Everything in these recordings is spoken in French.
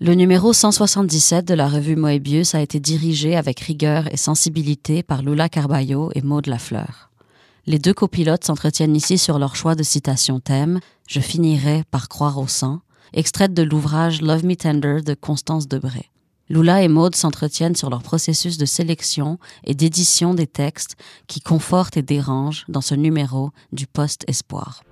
Le numéro 177 de la revue Moebius a été dirigé avec rigueur et sensibilité par Lula Carballo et Maud Lafleur. Les deux copilotes s'entretiennent ici sur leur choix de citation thème Je finirai par croire au sang, extraite de l'ouvrage Love Me Tender de Constance Debré. Lula et Maud s'entretiennent sur leur processus de sélection et d'édition des textes qui confortent et dérangent dans ce numéro du Post-Espoir.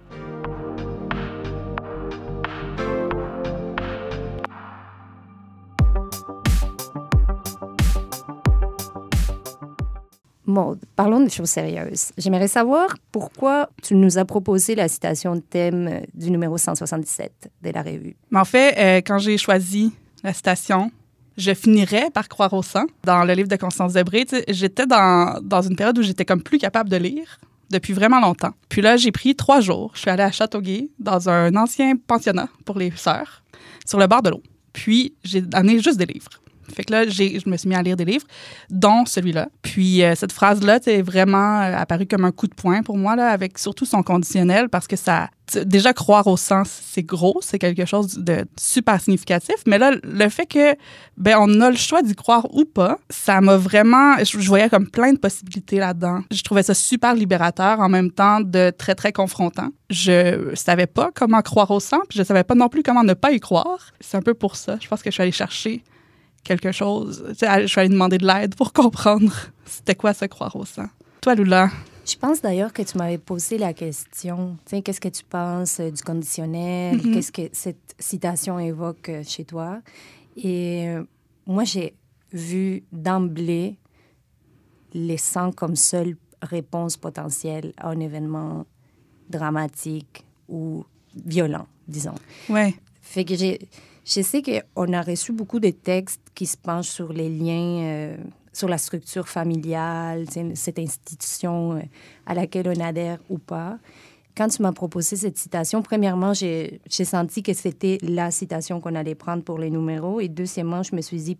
Maud, parlons de choses sérieuses. J'aimerais savoir pourquoi tu nous as proposé la citation de thème du numéro 177 de la revue. En fait, euh, quand j'ai choisi la citation, je finirais par croire au sang. Dans le livre de Constance Debré, j'étais dans, dans une période où j'étais comme plus capable de lire depuis vraiment longtemps. Puis là, j'ai pris trois jours. Je suis allée à Châteauguay, dans un ancien pensionnat pour les sœurs, sur le bord de l'eau. Puis, j'ai amené juste des livres. Fait que là, je me suis mis à lire des livres, dont celui-là. Puis euh, cette phrase-là, c'est vraiment euh, apparu comme un coup de poing pour moi, là, avec surtout son conditionnel, parce que ça... Déjà, croire au sens, c'est gros, c'est quelque chose de super significatif. Mais là, le fait que ben on a le choix d'y croire ou pas, ça m'a vraiment... Je, je voyais comme plein de possibilités là-dedans. Je trouvais ça super libérateur, en même temps de très, très confrontant. Je savais pas comment croire au sang, puis je savais pas non plus comment ne pas y croire. C'est un peu pour ça. Je pense que je suis allée chercher quelque chose. Tu sais, je suis allée demander de l'aide pour comprendre c'était quoi se croire au sang. Toi, Lula, Je pense d'ailleurs que tu m'avais posé la question, tu sais, qu'est-ce que tu penses euh, du conditionnel, Mhm. qu'est-ce que cette citation évoque euh, chez toi? Et euh, moi, j'ai vu d'emblée les sangs comme seule réponse potentielle à un événement dramatique ou violent, disons. ouais. Fait que j'ai, je sais qu'on a reçu beaucoup de textes qui se penchent sur les liens, euh, sur la structure familiale, cette institution euh, à laquelle on adhère ou pas. Quand tu m'as proposé cette citation, premièrement, j'ai senti que c'était la citation qu'on allait prendre pour les numéros. Et deuxièmement, je me suis dit,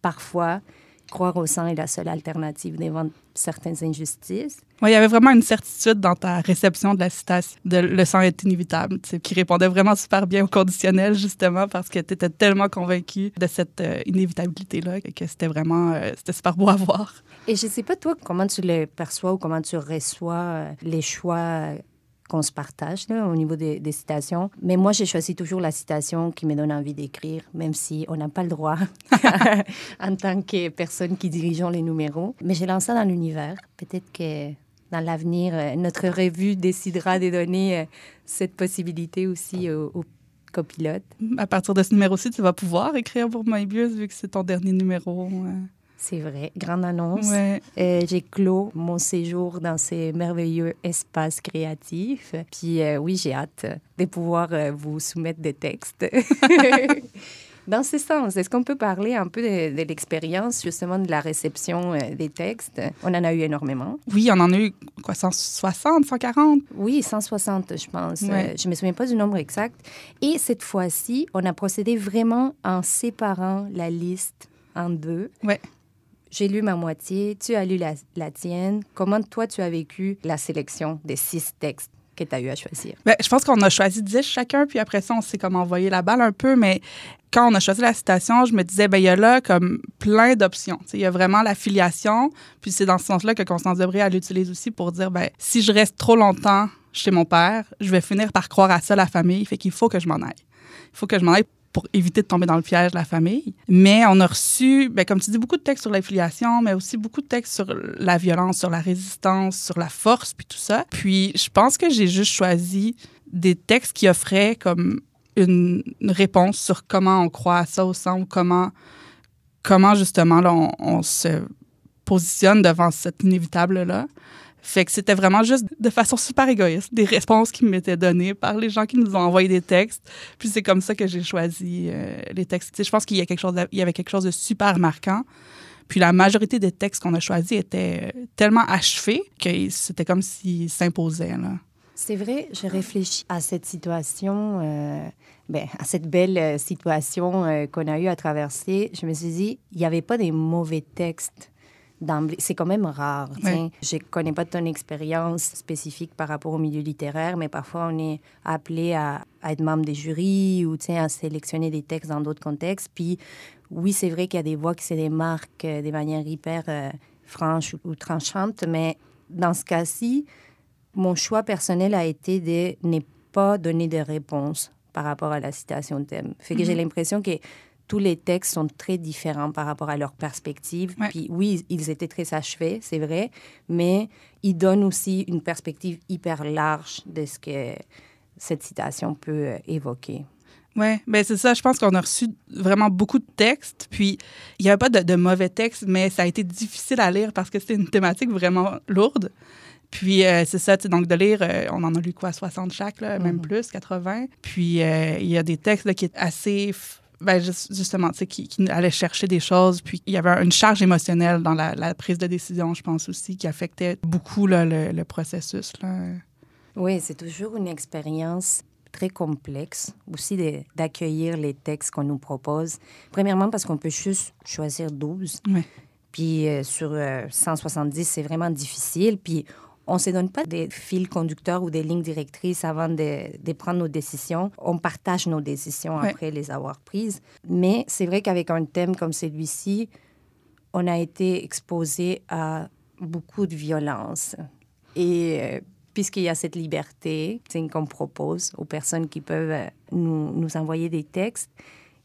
parfois, croire au sang est la seule alternative devant certaines injustices. Ouais, il y avait vraiment une certitude dans ta réception de la citation de le sang est inévitable, qui répondait vraiment super bien au conditionnel, justement, parce que tu étais tellement convaincu de cette euh, inévitabilité-là que c'était vraiment euh, c'était super beau à voir. Et je sais pas, toi, comment tu le perçois ou comment tu reçois euh, les choix qu'on se partage là, au niveau des, des citations. Mais moi, j'ai choisi toujours la citation qui me donne envie d'écrire, même si on n'a pas le droit en tant que personne qui dirigeons les numéros. Mais j'ai lancé ça dans l'univers. Peut-être que dans l'avenir, euh, notre revue décidera de donner euh, cette possibilité aussi aux, aux copilotes. À partir de ce numéro-ci, tu vas pouvoir écrire pour Moebius vu que c'est ton dernier numéro. euh. C'est vrai, grande annonce. Ouais. Euh, j'ai clos mon séjour dans ces merveilleux espaces créatifs. Puis euh, oui, j'ai hâte de pouvoir euh, vous soumettre des textes. dans ce sens, est-ce qu'on peut parler un peu de, de l'expérience justement de la réception des textes? On en a eu énormément. Oui, on en a eu quoi, 160, 140? Oui, 160, je pense. Ouais. Je me souviens pas du nombre exact. Et cette fois-ci, on a procédé vraiment en séparant la liste en deux. Ouais. J'ai lu ma moitié, tu as lu la, tienne. Comment toi, tu as vécu la sélection des six textes que tu as eu à choisir? Ben, je pense qu'on a choisi 10 chacun, puis après ça, on s'est comme envoyé la balle un peu, mais quand on a choisi la citation, je me disais, ben il y a là comme plein d'options. Il y a vraiment la filiation, puis c'est dans ce sens-là que Constance Debré, elle l'utilise aussi pour dire, ben si je reste trop longtemps chez mon père, je vais finir par croire à ça la famille, fait qu'il faut que je m'en aille. Il faut que je m'en aille pour éviter de tomber dans le piège de la famille. Mais on a reçu, ben, comme tu dis, beaucoup de textes sur l'affiliation, mais aussi beaucoup de textes sur la violence, sur la résistance, sur la force, puis tout ça. Puis je pense que j'ai juste choisi des textes qui offraient comme une, réponse sur comment on croit à ça au ou comment, comment justement on, on se positionne devant cet inévitable-là. Fait que c'était vraiment juste de façon super égoïste, des réponses qui m'étaient données par les gens qui nous ont envoyé des textes. Puis c'est comme ça que j'ai choisi euh, les textes. Je pense qu'il y, a quelque chose de- avait quelque chose de super marquant. Puis la majorité des textes qu'on a choisis étaient euh, tellement achevés que c'était comme s'ils s'imposaient. C'est vrai, je réfléchis à cette situation, euh, ben, à cette belle situation qu'on a eu à traverser. Je me suis dit, il n'y avait pas des mauvais textes. D'emblée. C'est quand même rare. Ouais. Je ne connais pas ton expérience spécifique par rapport au milieu littéraire, mais parfois on est appelé à, à être membre des jurys ou à sélectionner des textes dans d'autres contextes. Puis oui, c'est vrai qu'il y a des voix qui se démarquent euh, de manière hyper euh, franche ou, ou tranchantes, mais dans ce cas-ci, mon choix personnel a été de ne pas donner de réponse par rapport à la citation de thème. Fait que j'ai l'impression que tous les textes sont très différents par rapport à leur perspective. Ouais. Puis oui, ils étaient très achevés, c'est vrai, mais ils donnent aussi une perspective hyper large de ce que cette citation peut euh, évoquer. Oui, ben c'est ça. Je pense qu'on a reçu vraiment beaucoup de textes. Puis, il n'y avait pas de, de mauvais textes, mais ça a été difficile à lire parce que c'était une thématique vraiment lourde. Puis, euh, c'est ça, donc de lire, euh, on en a lu quoi, 60 chaque, là, même Mhm. plus, 80. Puis, euh, il y a des textes là, qui étaient assez. Ben, juste- justement, tu sais, qui, qui allaient chercher des choses. Puis, il y avait une charge émotionnelle dans la, la prise de décision, je pense aussi, qui affectait beaucoup là, le, le processus. Là. Oui, c'est toujours une expérience très complexe aussi d'accueillir les textes qu'on nous propose. Premièrement, parce qu'on peut juste choisir 12. Ouais. Puis euh, sur euh, 170, c'est vraiment difficile. Puis on ne se donne pas des fils conducteurs ou des lignes directrices avant de, de prendre nos décisions. On partage nos décisions Ouais. après les avoir prises. Mais c'est vrai qu'avec un thème comme celui-ci, on a été exposé à beaucoup de violence. Et euh, puisqu'il y a cette liberté qu'on propose aux personnes qui peuvent euh, nous, nous envoyer des textes,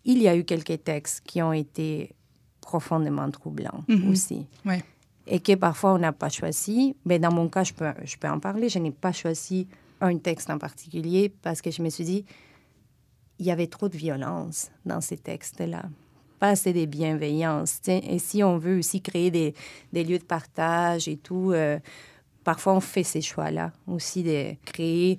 il y a eu quelques textes qui ont été profondément troublants Mhm. aussi. Ouais. Et que parfois on n'a pas choisi. Mais dans mon cas, je peux, je peux en parler. Je n'ai pas choisi un texte en particulier parce que je me suis dit, il y avait trop de violence dans ces textes-là. Pas assez de bienveillance. Et si on veut aussi créer des, des lieux de partage et tout, euh, parfois on fait ces choix-là aussi de créer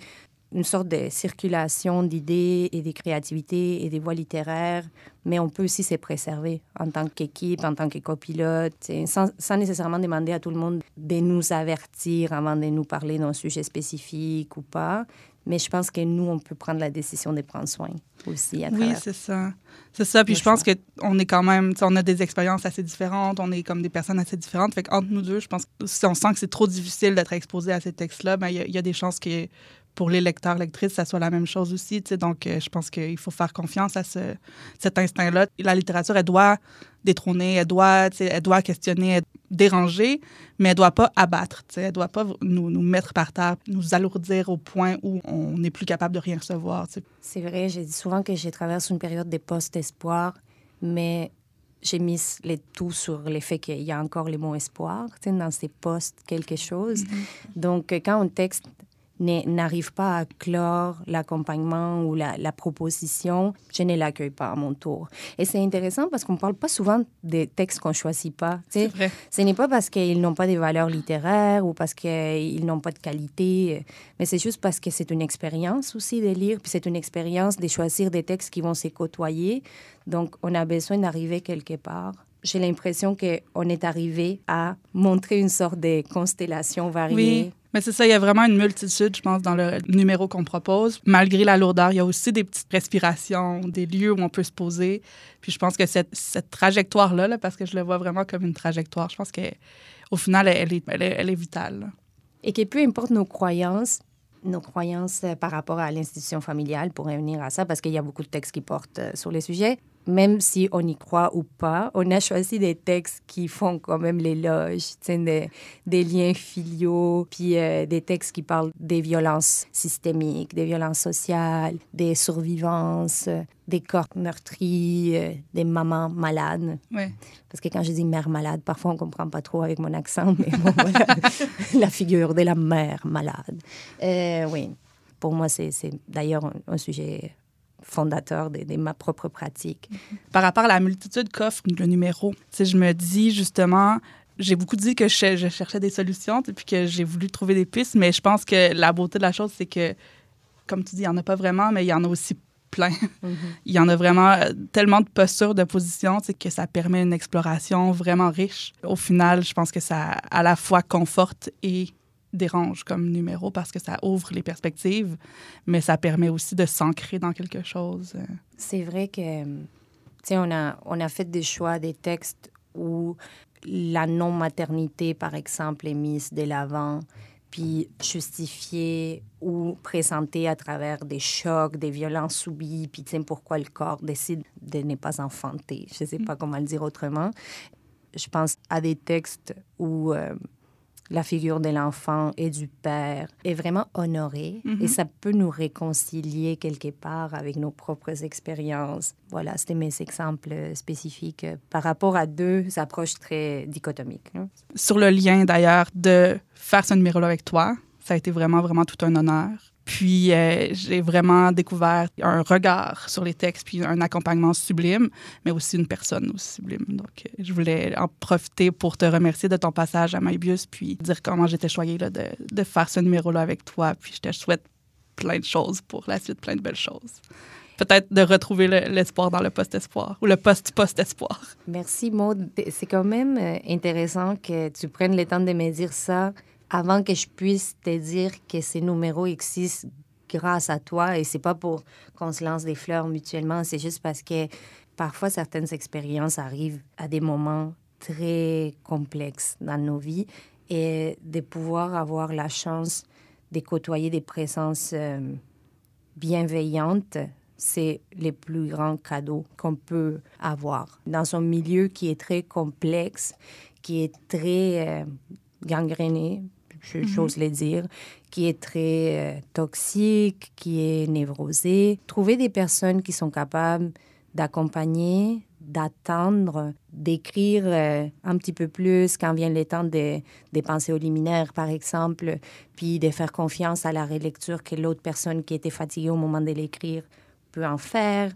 une sorte de circulation d'idées et de créativité et des voies littéraires, mais on peut aussi se préserver en tant qu'équipe, en tant que copilote, sans, sans nécessairement demander à tout le monde de nous avertir avant de nous parler d'un sujet spécifique ou pas. Mais je pense que nous, on peut prendre la décision de prendre soin aussi à Oui, c'est ça. C'est ça. Puis je pense qu'on est quand même, on a des expériences assez différentes, on est comme des personnes assez différentes. Fait qu'entre nous deux, je pense que si on sent que c'est trop difficile d'être exposé à ces textes-là, ben, il y, y a des chances que pour les lecteurs, lectrices, ça soit la même chose aussi. tu sais. Donc, euh, je pense qu'il faut faire confiance à ce, cet instinct-là. La littérature, elle doit détrôner, elle doit, elle doit questionner, elle- déranger, mais elle doit pas abattre. sais. Elle doit pas nous, nous mettre par terre, nous alourdir au point où on n'est plus capable de rien recevoir. C'est vrai, j'ai dit souvent que je traverse une période de post-espoir, mais j'ai mis les tout sur le fait qu'il y a encore les mots espoir dans ces postes quelque chose. Donc, euh, quand un texte n'arrive pas à clore l'accompagnement ou la, la proposition, je ne l'accueille pas à mon tour. Et c'est intéressant parce qu'on ne parle pas souvent des textes qu'on ne choisit pas. C'est vrai. Ce n'est pas parce qu'ils n'ont pas de valeurs littéraires ou parce qu'ils n'ont pas de qualité, mais c'est juste parce que c'est une expérience aussi de lire, puis c'est une expérience de choisir des textes qui vont se côtoyer. Donc, on a besoin d'arriver quelque part. J'ai l'impression qu'on est arrivé à montrer une sorte de constellation variée. Oui, mais c'est ça, il y a vraiment une multitude, je pense, dans le numéro qu'on propose. Malgré la lourdeur, il y a aussi des petites respirations, des lieux où on peut se poser. Puis je pense que cette, cette trajectoire-là, là, parce que je le vois vraiment comme une trajectoire, je pense qu'au final, elle est, elle est, elle est vitale. Et que peu importe nos croyances, nos croyances euh, par rapport à l'institution familiale, pour revenir à ça, parce qu'il y a beaucoup de textes qui portent euh, sur les sujets, même si on y croit ou pas, on a choisi des textes qui font quand même l'éloge, des, des liens filiaux, puis euh, des textes qui parlent des violences systémiques, des violences sociales, des survivances, euh, des corps meurtris, euh, des mamans malades. Ouais. Parce que quand je dis mère malade, parfois on comprend pas trop avec mon accent, mais bon, voilà, la figure de la mère malade. Euh, oui, pour moi, c'est c'est d'ailleurs un, un sujet fondateur de, de ma propre pratique. Par rapport à la multitude qu'offre le numéro, je me dis justement, j'ai beaucoup dit que je, je cherchais des solutions, puis que j'ai voulu trouver des pistes, mais je pense que la beauté de la chose, c'est que, comme tu dis, il n'y en a pas vraiment, mais il y en a aussi plein. Il y en a vraiment euh, tellement de postures, de positions, sais, que ça permet une exploration vraiment riche. Au final, je pense que ça à la fois conforte et dérange comme numéro parce que ça ouvre les perspectives, mais ça permet aussi de s'ancrer dans quelque chose. euh. C'est vrai que, tu sais, on a, on a fait des choix, des textes où la non-maternité, par exemple, est mise de l'avant, puis justifiée ou présentée à travers des chocs, des violences subies, puis pourquoi le corps décide de ne pas enfanter. Je ne sais pas comment le dire autrement. Je pense à des textes où euh, la figure de l'enfant et du père est vraiment honorée et Mhm. ça peut nous réconcilier quelque part avec nos propres expériences. Voilà, c'était mes exemples spécifiques par rapport à deux approches très dichotomiques. hein. Sur le lien, d'ailleurs, de faire ce numéro-là avec toi, ça a été vraiment, vraiment tout un honneur. Puis, euh, j'ai vraiment découvert un regard sur les textes, puis un accompagnement sublime, mais aussi une personne aussi sublime. Donc, euh, je voulais en profiter pour te remercier de ton passage à Maïbius, puis dire comment j'étais choyée de, de faire ce numéro-là avec toi. Puis, je te souhaite plein de choses pour la suite, plein de belles choses. Peut-être de retrouver le- l'espoir dans le post-espoir ou le post-post-espoir. Merci Maud. C'est quand même euh, intéressant que tu prennes le temps de me dire ça avant que je puisse te dire que ces numéros existent grâce à toi et c'est pas pour qu'on se lance des fleurs mutuellement, c'est juste parce que parfois certaines expériences arrivent à des moments très complexes dans nos vies et de pouvoir avoir la chance de côtoyer des présences euh, bienveillantes, c'est le plus grand cadeau qu'on peut avoir. Dans un milieu qui est très complexe, qui est très euh, gangréné, je- j'ose le dire, qui est très euh, toxique, qui est névrosé. Trouver des personnes qui sont capables d'accompagner, d'attendre, d'écrire euh, un petit peu plus quand vient le temps de- des pensées au liminaire, par exemple, puis de faire confiance à la relecture que l'autre personne qui était fatiguée au moment de l'écrire peut en faire.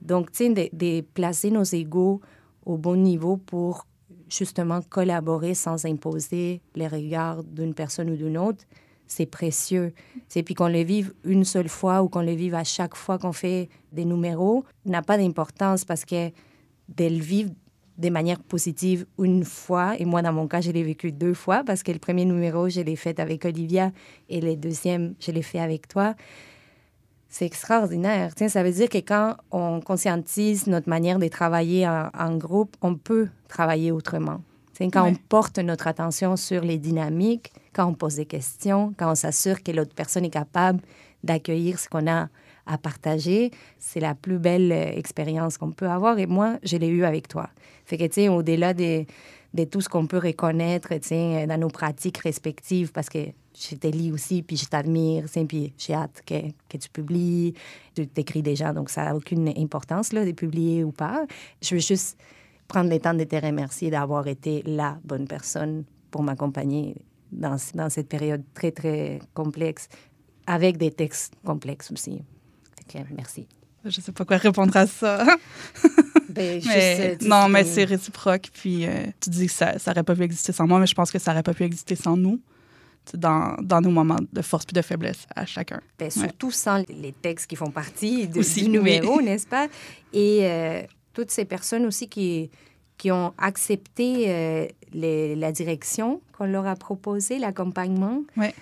Donc, tu sais, de, de placer nos égaux au bon niveau pour justement collaborer sans imposer les regards d'une personne ou d'une autre, c'est précieux. C'est puis qu'on le vive une seule fois ou qu'on le vive à chaque fois qu'on fait des numéros n'a pas d'importance parce que de le vivre de manière positive une fois, et moi dans mon cas, je l'ai vécu deux fois parce que le premier numéro, je l'ai fait avec Olivia et le deuxième, je l'ai fait avec toi. C'est extraordinaire. Tiens, ça veut dire que quand on conscientise notre manière de travailler en, en groupe, on peut travailler autrement. Tiens, quand Ouais. on porte notre attention sur les dynamiques, quand on pose des questions, quand on s'assure que l'autre personne est capable d'accueillir ce qu'on a à partager, c'est la plus belle euh, expérience qu'on peut avoir. Et moi, je l'ai eu avec toi. Fait que, tu sais, au-delà de, de tout ce qu'on peut reconnaître, sais, dans nos pratiques respectives, parce que je te lis aussi, puis je t'admire, puis j'ai hâte que, que tu publies. Tu t'écris déjà, donc ça n'a aucune importance, là, de publier ou pas. Je veux juste prendre le temps de te remercier d'avoir été la bonne personne pour m'accompagner dans, dans cette période très, très complexe, avec des textes complexes aussi. Merci. Je sais pas quoi répondre à ça. Ben, Mais- euh, tu- non, mais c'est réciproque. Puis euh, tu dis que ça n'aurait pas pu exister sans moi, mais je pense que ça n'aurait pas pu exister sans nous, sais, dans, dans nos moments de force puis de faiblesse à chacun. Ben, surtout sans les textes qui font partie de- Aussi, du numéro, oui. n'est-ce pas? Et euh, toutes ces personnes aussi qui, qui ont accepté euh, les- la direction qu'on leur a proposée, l'accompagnement. Ouais.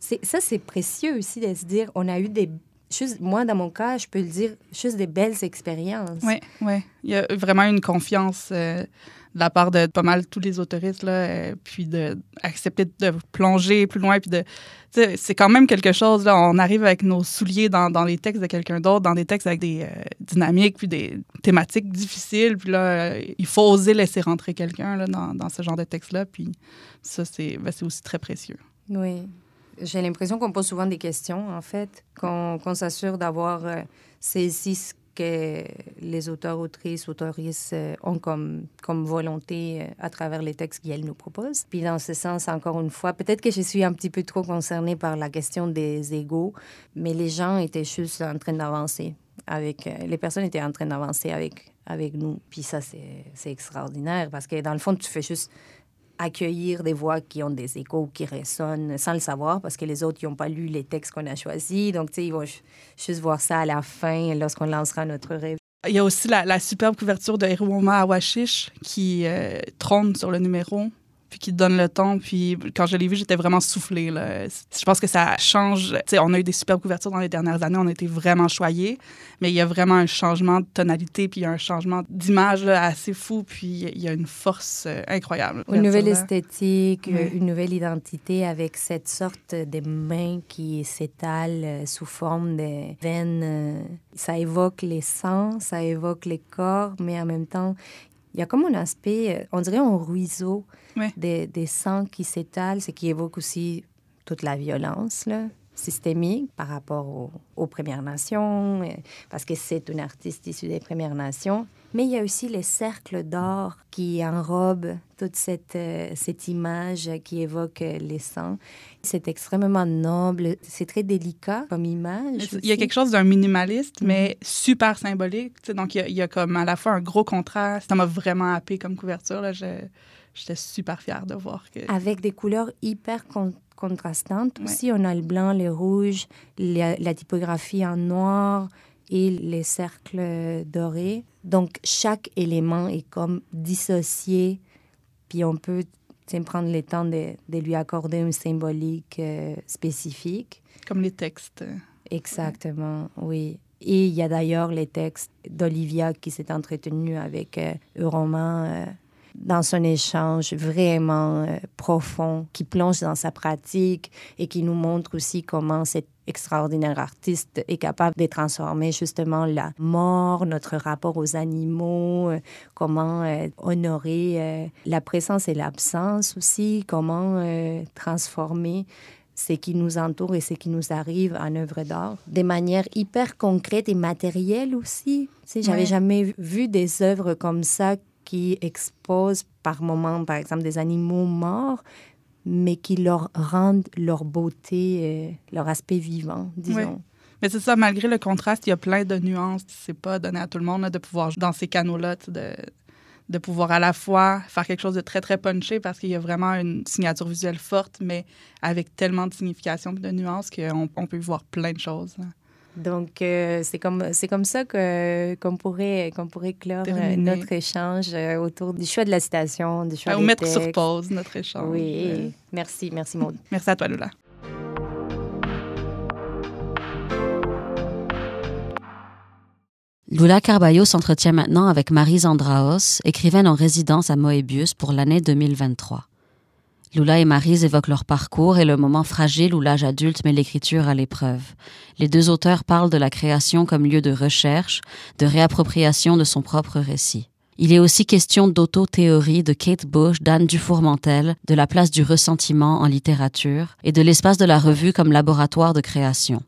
Ça, c'est précieux aussi de se dire, on a eu des... Juste, moi, dans mon cas, je peux le dire, juste des belles expériences. Oui, oui. Il y a vraiment une confiance euh, de la part de pas mal tous les autoristes, là, euh, puis d'accepter de, plonger plus loin. Puis de, c'est quand même quelque chose. Là, on arrive avec nos souliers dans, dans les textes de quelqu'un d'autre, dans des textes avec des euh, dynamiques, puis des thématiques difficiles. Puis là, il faut oser laisser rentrer quelqu'un là, dans, dans ce genre de texte-là. Puis ça, c'est ben, c'est aussi très précieux. Oui. J'ai l'impression qu'on pose souvent des questions, en fait, qu'on s'assure d'avoir euh, saisi ce que les auteurs, autrices, autoristes euh, ont comme, volonté euh, à travers les textes qu'elles nous proposent. Puis dans ce sens, encore une fois, peut-être que je suis un petit peu trop concernée par la question des égaux, mais les gens étaient juste en train d'avancer avec... euh, les personnes étaient en train d'avancer avec, avec nous. Puis ça, c'est extraordinaire parce que dans le fond, tu fais juste accueillir des voix qui ont des échos, qui résonnent sans le savoir, parce que les autres, n'ont pas lu les textes qu'on a choisis. Donc, tu sais, ils vont ju- juste voir ça à la fin, lorsqu'on lancera notre rêve. Il y a aussi la, la superbe couverture de Hirouma Awashish qui euh, trône sur le numéro. Puis qui te donne le ton. Puis quand je l'ai vu, j'étais vraiment soufflée. Là. Je pense que ça change. sais, on a eu des superbes couvertures dans les dernières années, on a été vraiment choyés, mais il y a vraiment un changement de tonalité, puis il y a un changement d'image assez fou, puis il y a une force euh, incroyable. Une nouvelle esthétique, une nouvelle identité avec cette sorte de main qui s'étale euh, sous forme de veines. Euh, ça évoque les sangs, ça évoque les corps, mais en même temps, il y a comme un aspect, on dirait un ruisseau des, des sangs qui s'étalent, ce qui évoque aussi toute la violence là, systémique par rapport aux, Premières Nations, parce que c'est une artiste issue des Premières Nations. Mais il y a aussi les cercles d'or qui enrobent toute cette, euh, cette image qui évoque les sangs. C'est extrêmement noble, c'est très délicat comme image. Il y a quelque chose d'un minimaliste, mhm. mais super symbolique. Donc, il y, a, comme à la fois un gros contraste. Ça m'a vraiment happé comme couverture. J'étais super fière de voir que... Avec des couleurs hyper contrastantes. Aussi, on a le blanc, le rouge, la typographie en noir et les cercles dorés. Donc, chaque élément est comme dissocié, puis on peut prendre le temps de, lui accorder une symbolique euh, spécifique. Comme les textes. Exactement, oui. Et il y a d'ailleurs les textes d'Olivia qui s'est entretenue avec euh, Roman euh, dans son échange vraiment euh, profond, qui plonge dans sa pratique et qui nous montre aussi comment cette extraordinaire artiste est capable de transformer justement la mort, notre rapport aux animaux, euh, comment euh, honorer la présence et l'absence aussi, comment transformer ce qui nous entoure et ce qui nous arrive en œuvre d'art de manière hyper concrète et matérielle aussi. Tu j'avais jamais vu des œuvres comme ça qui exposent par moments, par exemple, des animaux morts, mais qui leur rendent leur beauté, euh, leur aspect vivant, disons. Mais c'est ça, malgré le contraste, il y a plein de nuances. C'est pas donné à tout le monde de pouvoir, dans ces canaux-là, de, de pouvoir à la fois faire quelque chose de très, très punché parce qu'il y a vraiment une signature visuelle forte, mais avec tellement de signification et de nuances qu'on on peut voir plein de choses. Donc, euh, c'est comme, c'est comme ça que, qu'on, pourrait, qu'on pourrait clore euh, notre échange euh, autour du choix de la citation, du choix Ou mettre sur pause notre échange. Oui, merci, merci Maud. merci à toi, Lula. Lula Carballo s'entretient maintenant avec Marie Zandraos, écrivaine en résidence à Moebius pour l'année 2023. Lula et Marise évoquent leur parcours et le moment fragile où l'âge adulte met l'écriture à l'épreuve. Les deux auteurs parlent de la création comme lieu de recherche, de réappropriation de son propre récit. Il est aussi question d'auto-théorie de Kate Bush, d'Anne Dufourmentel, de la place du ressentiment en littérature et de l'espace de la revue comme laboratoire de création.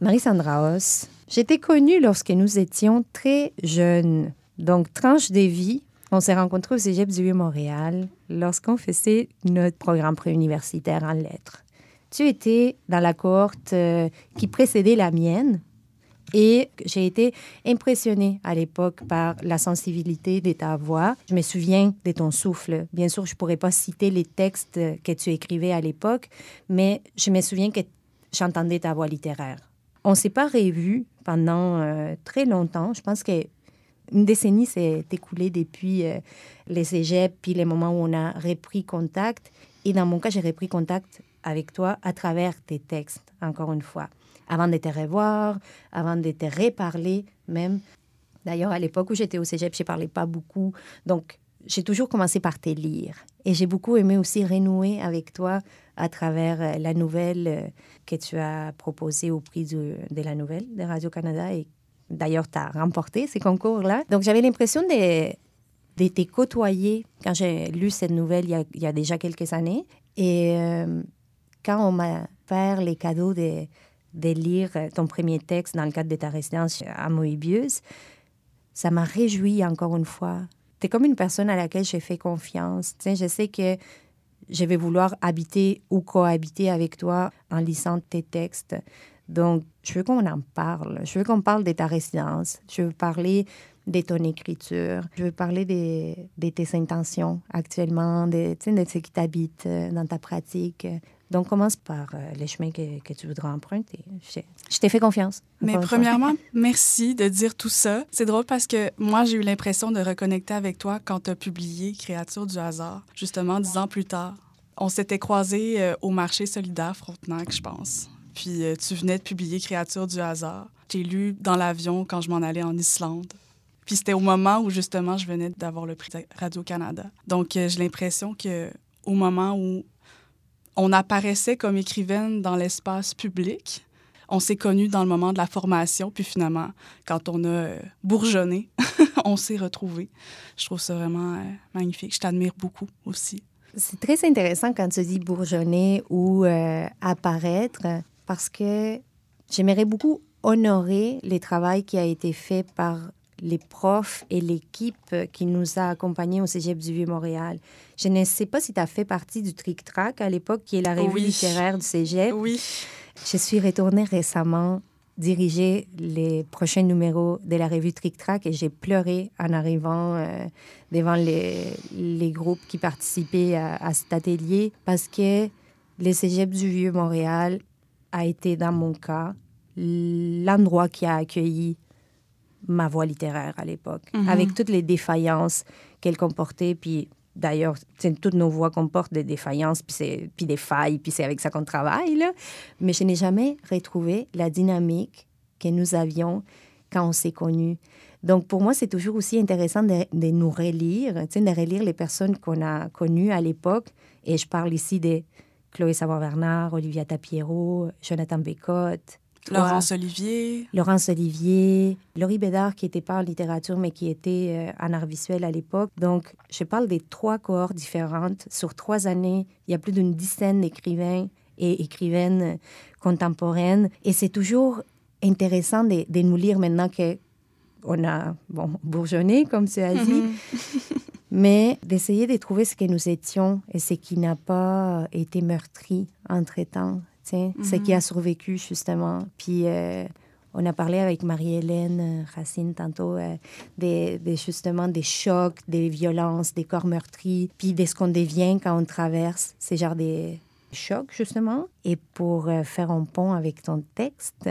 Marie Sandraos, J'étais connue lorsque nous étions très jeunes. Donc, tranche des vies, on s'est rencontrés au Cégep du Vieux-Montréal lorsqu'on faisait notre programme préuniversitaire en lettres. Tu étais dans la cohorte euh, qui précédait la mienne et j'ai été impressionnée à l'époque par la sensibilité de ta voix. Je me souviens de ton souffle. Bien sûr, je ne pourrais pas citer les textes que tu écrivais à l'époque, mais je me souviens que j'entendais ta voix littéraire. On ne s'est pas revus pendant euh, très longtemps. Je pense qu'une décennie s'est écoulée depuis euh, les puis les moments où on a repris contact. Et dans mon cas, j'ai repris contact avec toi à travers tes textes, encore une fois. Avant de te revoir, avant de te reparler même. D'ailleurs, à l'époque où j'étais au cégep, je ne parlais pas beaucoup. Donc, j'ai toujours commencé par te lire. Et j'ai beaucoup aimé aussi renouer avec toi à travers euh, la nouvelle euh, que tu as proposée au prix de, la nouvelle de Radio-Canada. Et d'ailleurs, tu as remporté ces concours-là. Donc, j'avais l'impression de, de te côtoyer quand j'ai lu cette nouvelle il y, a, déjà quelques années. Et euh, quand on m'a fait les cadeaux de, lire ton premier texte dans le cadre de ta résidence à Moebius, ça m'a réjoui encore une fois tu es comme une personne à laquelle j'ai fait confiance. je sais que je vais vouloir habiter ou cohabiter avec toi en lisant tes textes. Donc, je veux qu'on en parle. Je veux qu'on parle de ta résidence. Je veux parler de ton écriture. Je veux parler de, tes intentions actuellement, de, de ce qui t'habite euh, dans ta pratique. Donc, commence par euh, les chemins que, que, tu voudras emprunter. Je, je t'ai fait confiance. Mais premièrement, merci de dire tout ça. C'est drôle parce que moi, j'ai eu l'impression de reconnecter avec toi quand tu as publié Créature du hasard, justement dix ans plus tard. On s'était croisés euh, au marché solidaire Frontenac, je pense. Puis euh, tu venais de publier Créature du hasard. J'ai lu dans l'avion quand je m'en allais en Islande. Puis c'était au moment où justement je venais d'avoir le prix Radio-Canada. Donc j'ai l'impression que au moment où on apparaissait comme écrivaine dans l'espace public. On s'est connus dans le moment de la formation, puis finalement, quand on a euh, bourgeonné, on s'est retrouvés. Je trouve ça vraiment euh, magnifique. Je t'admire beaucoup aussi. C'est très intéressant quand tu dis bourgeonner ou euh, apparaître, parce que j'aimerais beaucoup honorer le travail qui a été fait par les profs et l'équipe qui nous a accompagnés au Cégep du Vieux-Montréal. Je ne sais pas si tu as fait partie du Trick Track à l'époque, qui est la revue littéraire du Cégep. Oui. Je suis retournée récemment diriger les prochains numéros de la revue Trick Track et j'ai pleuré en arrivant euh, devant les, les, groupes qui participaient à, à, cet atelier parce que le Cégep du Vieux-Montréal a été, dans mon cas, l'endroit qui a accueilli ma voix littéraire à l'époque, mhm. avec toutes les défaillances qu'elle comportait. Puis d'ailleurs, toutes nos voix comportent des défaillances, puis, puis des failles, puis c'est avec ça qu'on travaille. Là. Mais je n'ai jamais retrouvé la dynamique que nous avions quand on s'est connus. Donc, pour moi, c'est toujours aussi intéressant de, de nous relire, de relire les personnes qu'on a connues à l'époque. Et je parle ici de Chloé Savoie-Bernard, Olivia Tapiero, Jonathan Bécotte, Laurence Olivier. Laurence Olivier, Laurie Bédard, qui n'était pas en littérature, mais qui était euh, en art visuel à l'époque. Donc, je parle des trois cohortes différentes. Sur trois années, il y a plus d'une dizaine d'écrivains et écrivaines contemporaines. Et c'est toujours intéressant de, de, nous lire maintenant que on a, bon, bourgeonné, comme tu as dit, mais d'essayer de trouver ce que nous étions et ce qui n'a pas été meurtri entre-temps ce qui a mhm. survécu, justement. Puis euh, on a parlé avec Marie-Hélène euh, Racine tantôt euh, des, justement des chocs, des violences, des corps meurtris, puis de ce qu'on devient quand on traverse ces genres de chocs, justement. Et pour faire un pont avec ton texte,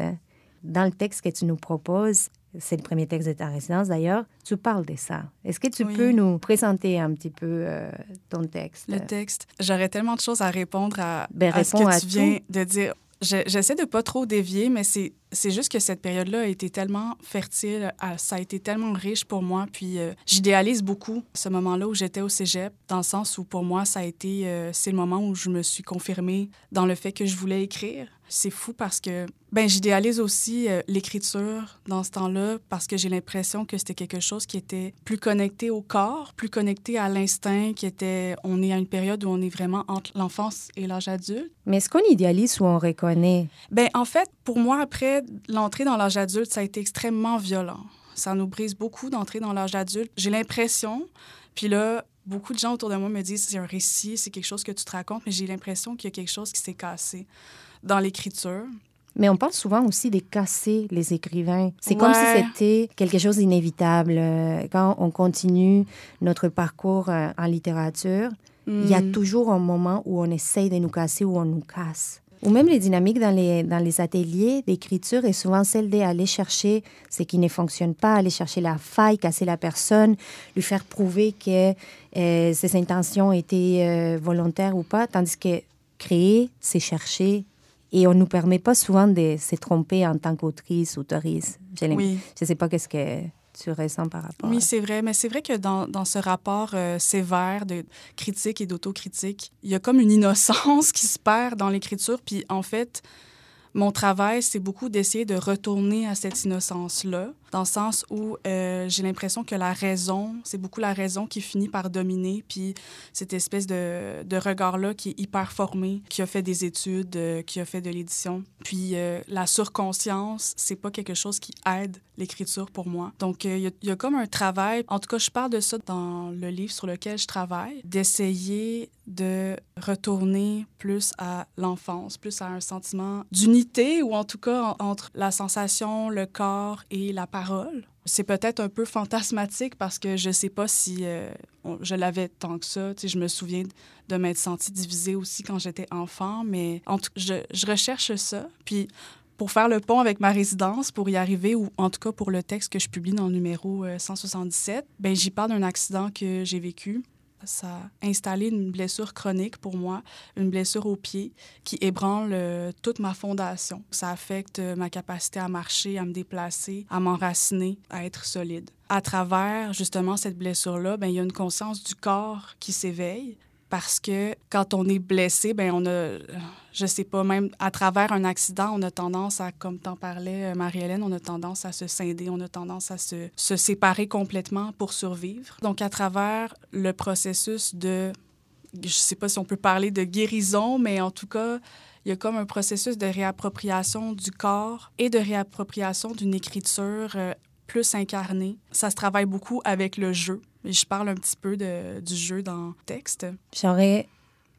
dans le texte que tu nous proposes, c'est le premier texte de ta résidence d'ailleurs, tu parles de ça. Est-ce que tu peux nous présenter un petit peu euh, ton texte? Le texte. J'aurais tellement de choses à répondre à, ben, à ce que tu viens de dire. J'essaie de pas trop dévier, mais c'est juste que cette période-là a été tellement fertile, ça a été tellement riche pour moi. Puis euh, j'idéalise beaucoup ce moment-là où j'étais au cégep, dans le sens où pour moi, ça a été, euh, c'est le moment où je me suis confirmée dans le fait que je voulais écrire. C'est fou parce que ben j'idéalise aussi euh, l'écriture dans ce temps-là parce que j'ai l'impression que c'était quelque chose qui était plus connecté au corps, plus connecté à l'instinct, qui était on est à une période où on est vraiment entre l'enfance et l'âge adulte. Mais est-ce qu'on idéalise ou on reconnaît? Ben en fait, pour moi après l'entrée dans l'âge adulte, ça a été extrêmement violent. Ça nous brise beaucoup d'entrer dans l'âge adulte. J'ai l'impression puis là, beaucoup de gens autour de moi me disent c'est un récit, c'est quelque chose que tu te racontes, mais j'ai l'impression qu'il y a quelque chose qui s'est cassé dans l'écriture. Mais on parle souvent aussi de casser les écrivains. C'est comme si c'était quelque chose d'inévitable. Quand on continue notre parcours euh, en littérature, il y a mm. toujours un moment où on essaye de nous casser, où on nous casse. Ou même les dynamiques dans les, dans les ateliers d'écriture est souvent celle d'aller chercher ce qui ne fonctionne pas, aller chercher la faille, casser la personne, lui faire prouver que euh, ses intentions étaient euh, volontaires ou pas, tandis que créer, c'est chercher, et on ne nous permet pas souvent de se tromper en tant qu'autrice, autrice. Je ne sais pas qu'est-ce que tu ressens par rapport Oui, c'est vrai. Mais c'est vrai que dans, dans ce rapport euh, sévère de critique et d'autocritique, il y a comme une innocence qui se perd dans l'écriture. Puis en fait, mon travail, c'est beaucoup d'essayer de retourner à cette innocence-là, dans le sens où euh, j'ai l'impression que la raison, c'est beaucoup la raison qui finit par dominer, puis cette espèce de, de regard-là qui est hyper formé, qui a fait des études, euh, qui a fait de l'édition. Puis euh, la surconscience, c'est pas quelque chose qui aide l'écriture pour moi. Donc il y, y, a comme un travail, en tout cas je parle de ça dans le livre sur lequel je travaille, d'essayer de retourner plus à l'enfance, plus à un sentiment d'unité ou en tout cas entre la sensation, le corps et la parole C'est peut-être un peu fantasmatique parce que je sais pas si euh, je l'avais tant que ça. Tu sais, je me souviens de m'être sentie divisée aussi quand j'étais enfant, mais en tout, je, je recherche ça. Puis pour faire le pont avec ma résidence, pour y arriver, ou en tout cas pour le texte que je publie dans le numéro 177, ben j'y parle d'un accident que j'ai vécu ça a installé une blessure chronique pour moi, une blessure au pied qui ébranle euh, toute ma fondation. Ça affecte euh, ma capacité à marcher, à me déplacer, à m'enraciner, à être solide. À travers justement cette blessure-là, ben, il y a une conscience du corps qui s'éveille parce que quand on est blessé, ben on a, je sais pas, même à travers un accident, on a tendance à, comme t'en parlais euh, Marie-Hélène, on a tendance à se scinder, on a tendance à se, se séparer complètement pour survivre. Donc à travers le processus de, je sais pas si on peut parler de guérison, mais en tout cas, il y a comme un processus de réappropriation du corps et de réappropriation d'une écriture euh, plus incarnée. Ça se travaille beaucoup avec le jeu. Je parle un petit peu du jeu dans le texte. J'aurais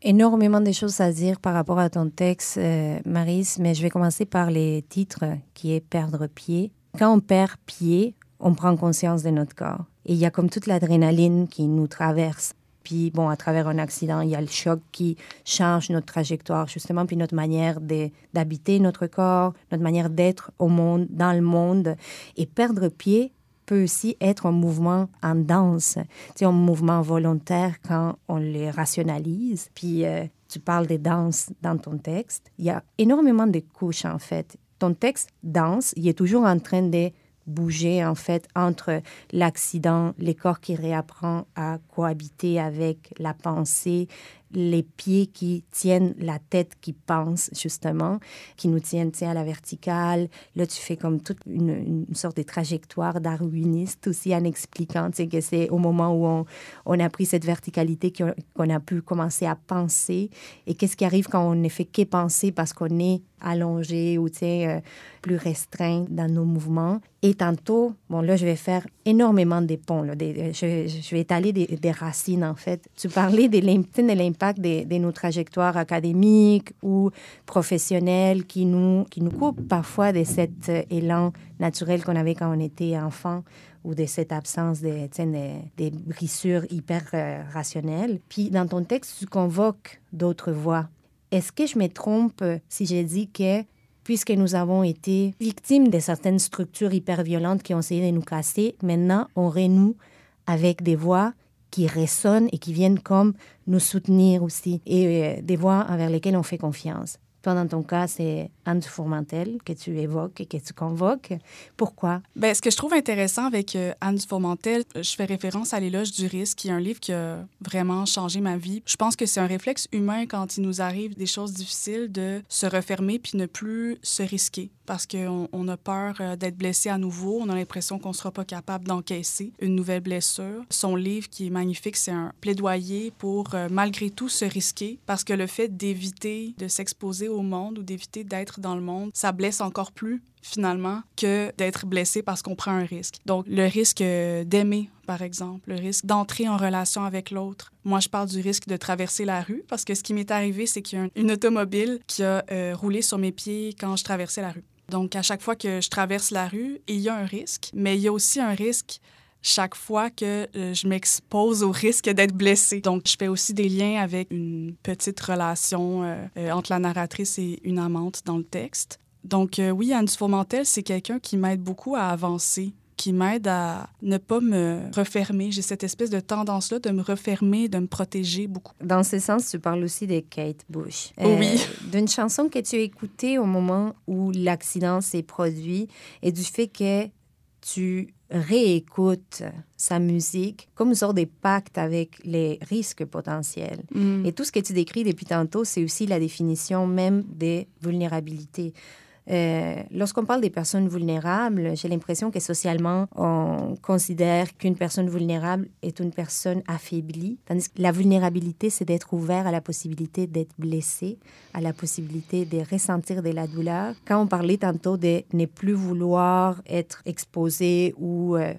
énormément de choses à dire par rapport à ton texte, euh, Maris, mais je vais commencer par les titres, qui est perdre pied. Quand on perd pied, on prend conscience de notre corps. Et il y a comme toute l'adrénaline qui nous traverse. Puis, bon, à travers un accident, il y a le choc qui change notre trajectoire, justement, puis notre manière d'habiter notre corps, notre manière d'être au monde, dans le monde. Et perdre pied, peut aussi être un mouvement en danse, c'est un mouvement volontaire quand on les rationalise. Puis euh, tu parles des danses dans ton texte. Il y a énormément de couches en fait. Ton texte danse, il est toujours en train de bouger en fait entre l'accident, les corps qui réapprend à cohabiter avec la pensée, les pieds qui tiennent la tête qui pense, justement, qui nous tiennent à la verticale. Là, tu fais comme toute une, sorte de trajectoire darwiniste aussi en expliquant que c'est au moment où on, on, a pris cette verticalité qu'on a pu commencer à penser. Et qu'est-ce qui arrive quand on ne fait que penser parce qu'on est allongé ou euh, plus restreint dans nos mouvements? Et tantôt, bon là, je vais faire énormément des ponts. Là, je, vais étaler des, des, racines, en fait. Tu parlais de l'impact de, de, nos trajectoires académiques ou professionnelles qui nous, qui nous coupent parfois de cet élan naturel qu'on avait quand on était enfant ou de cette absence de, des brissures hyper euh, rationnelles. Puis dans ton texte, tu convoques d'autres voix est-ce que je me trompe si j'ai dit que, puisque nous avons été victimes de certaines structures hyper violentes qui ont essayé de nous casser, maintenant on renoue avec des voix qui résonnent et qui viennent comme nous soutenir aussi, et euh, des voix envers lesquelles on fait confiance. Toi, dans ton cas, c'est Anne Fourmentel que tu évoques et que tu convoques. Pourquoi? Bien, ce que je trouve intéressant avec euh, Anne Fourmentel, je fais référence à L'éloge du risque, qui est un livre qui a vraiment changé ma vie. Je pense que c'est un réflexe humain quand il nous arrive des choses difficiles de se refermer puis ne plus se risquer parce qu'on on a peur euh, d'être blessé à nouveau. On a l'impression qu'on ne sera pas capable d'encaisser une nouvelle blessure. Son livre, qui est magnifique, c'est un plaidoyer pour euh, malgré tout se risquer parce que le fait d'éviter de s'exposer au monde ou d'éviter d'être dans le monde, ça blesse encore plus finalement que d'être blessé parce qu'on prend un risque. Donc le risque euh, d'aimer par exemple, le risque d'entrer en relation avec l'autre. Moi, je parle du risque de traverser la rue parce que ce qui m'est arrivé, c'est qu'il y a une automobile qui a roulé sur mes pieds quand je traversais la rue. Donc, à chaque fois que je traverse la rue, il y a un risque, mais il y a aussi un risque chaque fois que euh, je m'expose au risque d'être blessée. Donc, je fais aussi des liens avec une petite relation euh, euh, entre la narratrice et une amante dans le texte. Donc, oui, Anne Dufourmentel, c'est quelqu'un qui m'aide beaucoup à avancer qui m'aide à ne pas me refermer. J'ai cette espèce de tendance-là de me refermer, de me protéger beaucoup. Dans ce sens, tu parles aussi de Kate Bush. oui. D'une chanson que tu as écoutée au moment où l'accident s'est produit et du fait que tu réécoute sa musique comme une sorte de pacte avec les risques potentiels. Mm. Et tout ce que tu décris depuis tantôt, c'est aussi la définition même des vulnérabilités. Euh, lorsqu'on parle des personnes vulnérables, j'ai l'impression que socialement, on considère qu'une personne vulnérable est une personne affaiblie, tandis que la vulnérabilité, c'est d'être ouvert à la possibilité d'être blessé, à la possibilité de ressentir de la douleur. Quand on parlait tantôt de ne plus vouloir être exposé ou euh,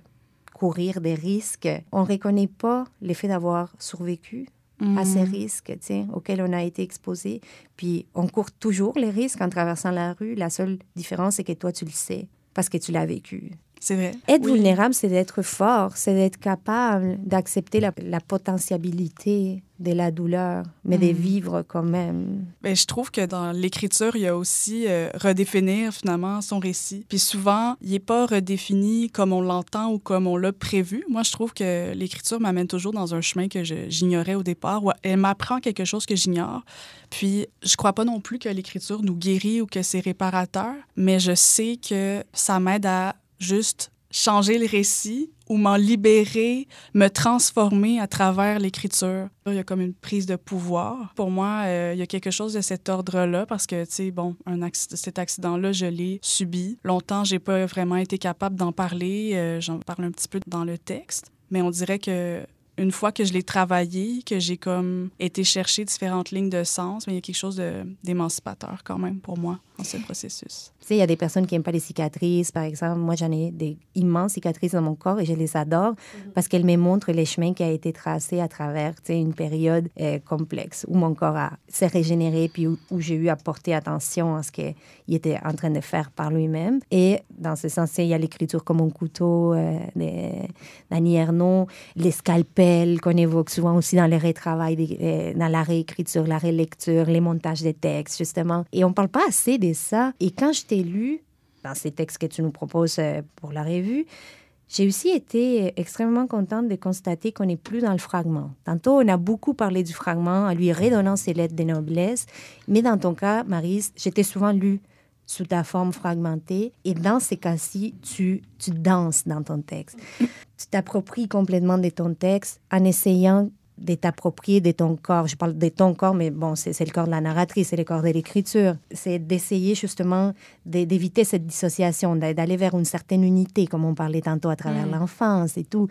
courir des risques, on ne reconnaît pas l'effet d'avoir survécu à ces mm. risques auxquels on a été exposé. Puis on court toujours les risques en traversant la rue. La seule différence, c'est que toi, tu le sais parce que tu l'as vécu. C'est vrai. Être Oui. vulnérable, c'est d'être fort, c'est d'être capable d'accepter la, la potentialité de la douleur, mais de Mhm. vivre quand même. Ben, je trouve que dans l'écriture, il y a aussi euh, redéfinir finalement son récit. Puis souvent, il n'est pas redéfini comme on l'entend ou comme on l'a prévu. Moi, je trouve que l'écriture m'amène toujours dans un chemin que j'ignorais au départ. ou Elle m'apprend quelque chose que j'ignore. Puis je crois pas non plus que l'écriture nous guérit ou que c'est réparateur, mais je sais que ça m'aide à juste changer le récit ou m'en libérer, me transformer à travers l'écriture. Il y a comme une prise de pouvoir. Pour moi, euh, il y a quelque chose de cet ordre-là parce que, tu sais, bon, cet accident-là, je l'ai subi. Longtemps, j'ai pas vraiment été capable d'en parler. Euh, J'en parle un petit peu dans le texte. Mais on dirait que une fois que je l'ai travaillé, que j'ai comme été chercher différentes lignes de sens, mais il y a quelque chose d'émancipateur quand même pour moi dans ce processus. Tu sais, il y a des personnes qui n'aiment pas les cicatrices, par exemple. Moi, j'en ai des immenses cicatrices dans mon corps et je les adore parce qu'elles me montrent les chemins qui a été tracé à travers tu sais, une période euh, complexe où mon corps a- s'est régénéré puis où, où j'ai eu à porter attention à ce qu'il était en train de faire par lui-même. Et dans ce sens, il y a l'écriture comme un couteau euh, de- d'Annie Ernaux, les scalpels qu'on évoque souvent aussi dans le retravail, euh, dans la réécriture, la relecture, les montages des textes, justement. Et on parle pas assez de ça. Et quand je t'ai lu, dans ces textes que tu nous proposes euh, pour la revue, j'ai aussi été extrêmement contente de constater qu'on n'est plus dans le fragment. Tantôt, on a beaucoup parlé du fragment en lui redonnant ses lettres de noblesse, mais dans ton cas, Marise, j'étais souvent lue sous ta forme fragmentée. Et dans ces cas-ci, tu danses dans ton texte. Tu t'appropries complètement de ton texte en essayant de t'approprier de ton corps. Je parle de ton corps, mais bon, c'est le corps de la narratrice, c'est le corps de l'écriture. C'est d'essayer justement d'éviter cette dissociation, d'a- d'aller vers une certaine unité, comme on parlait tantôt à travers l'enfance et tout.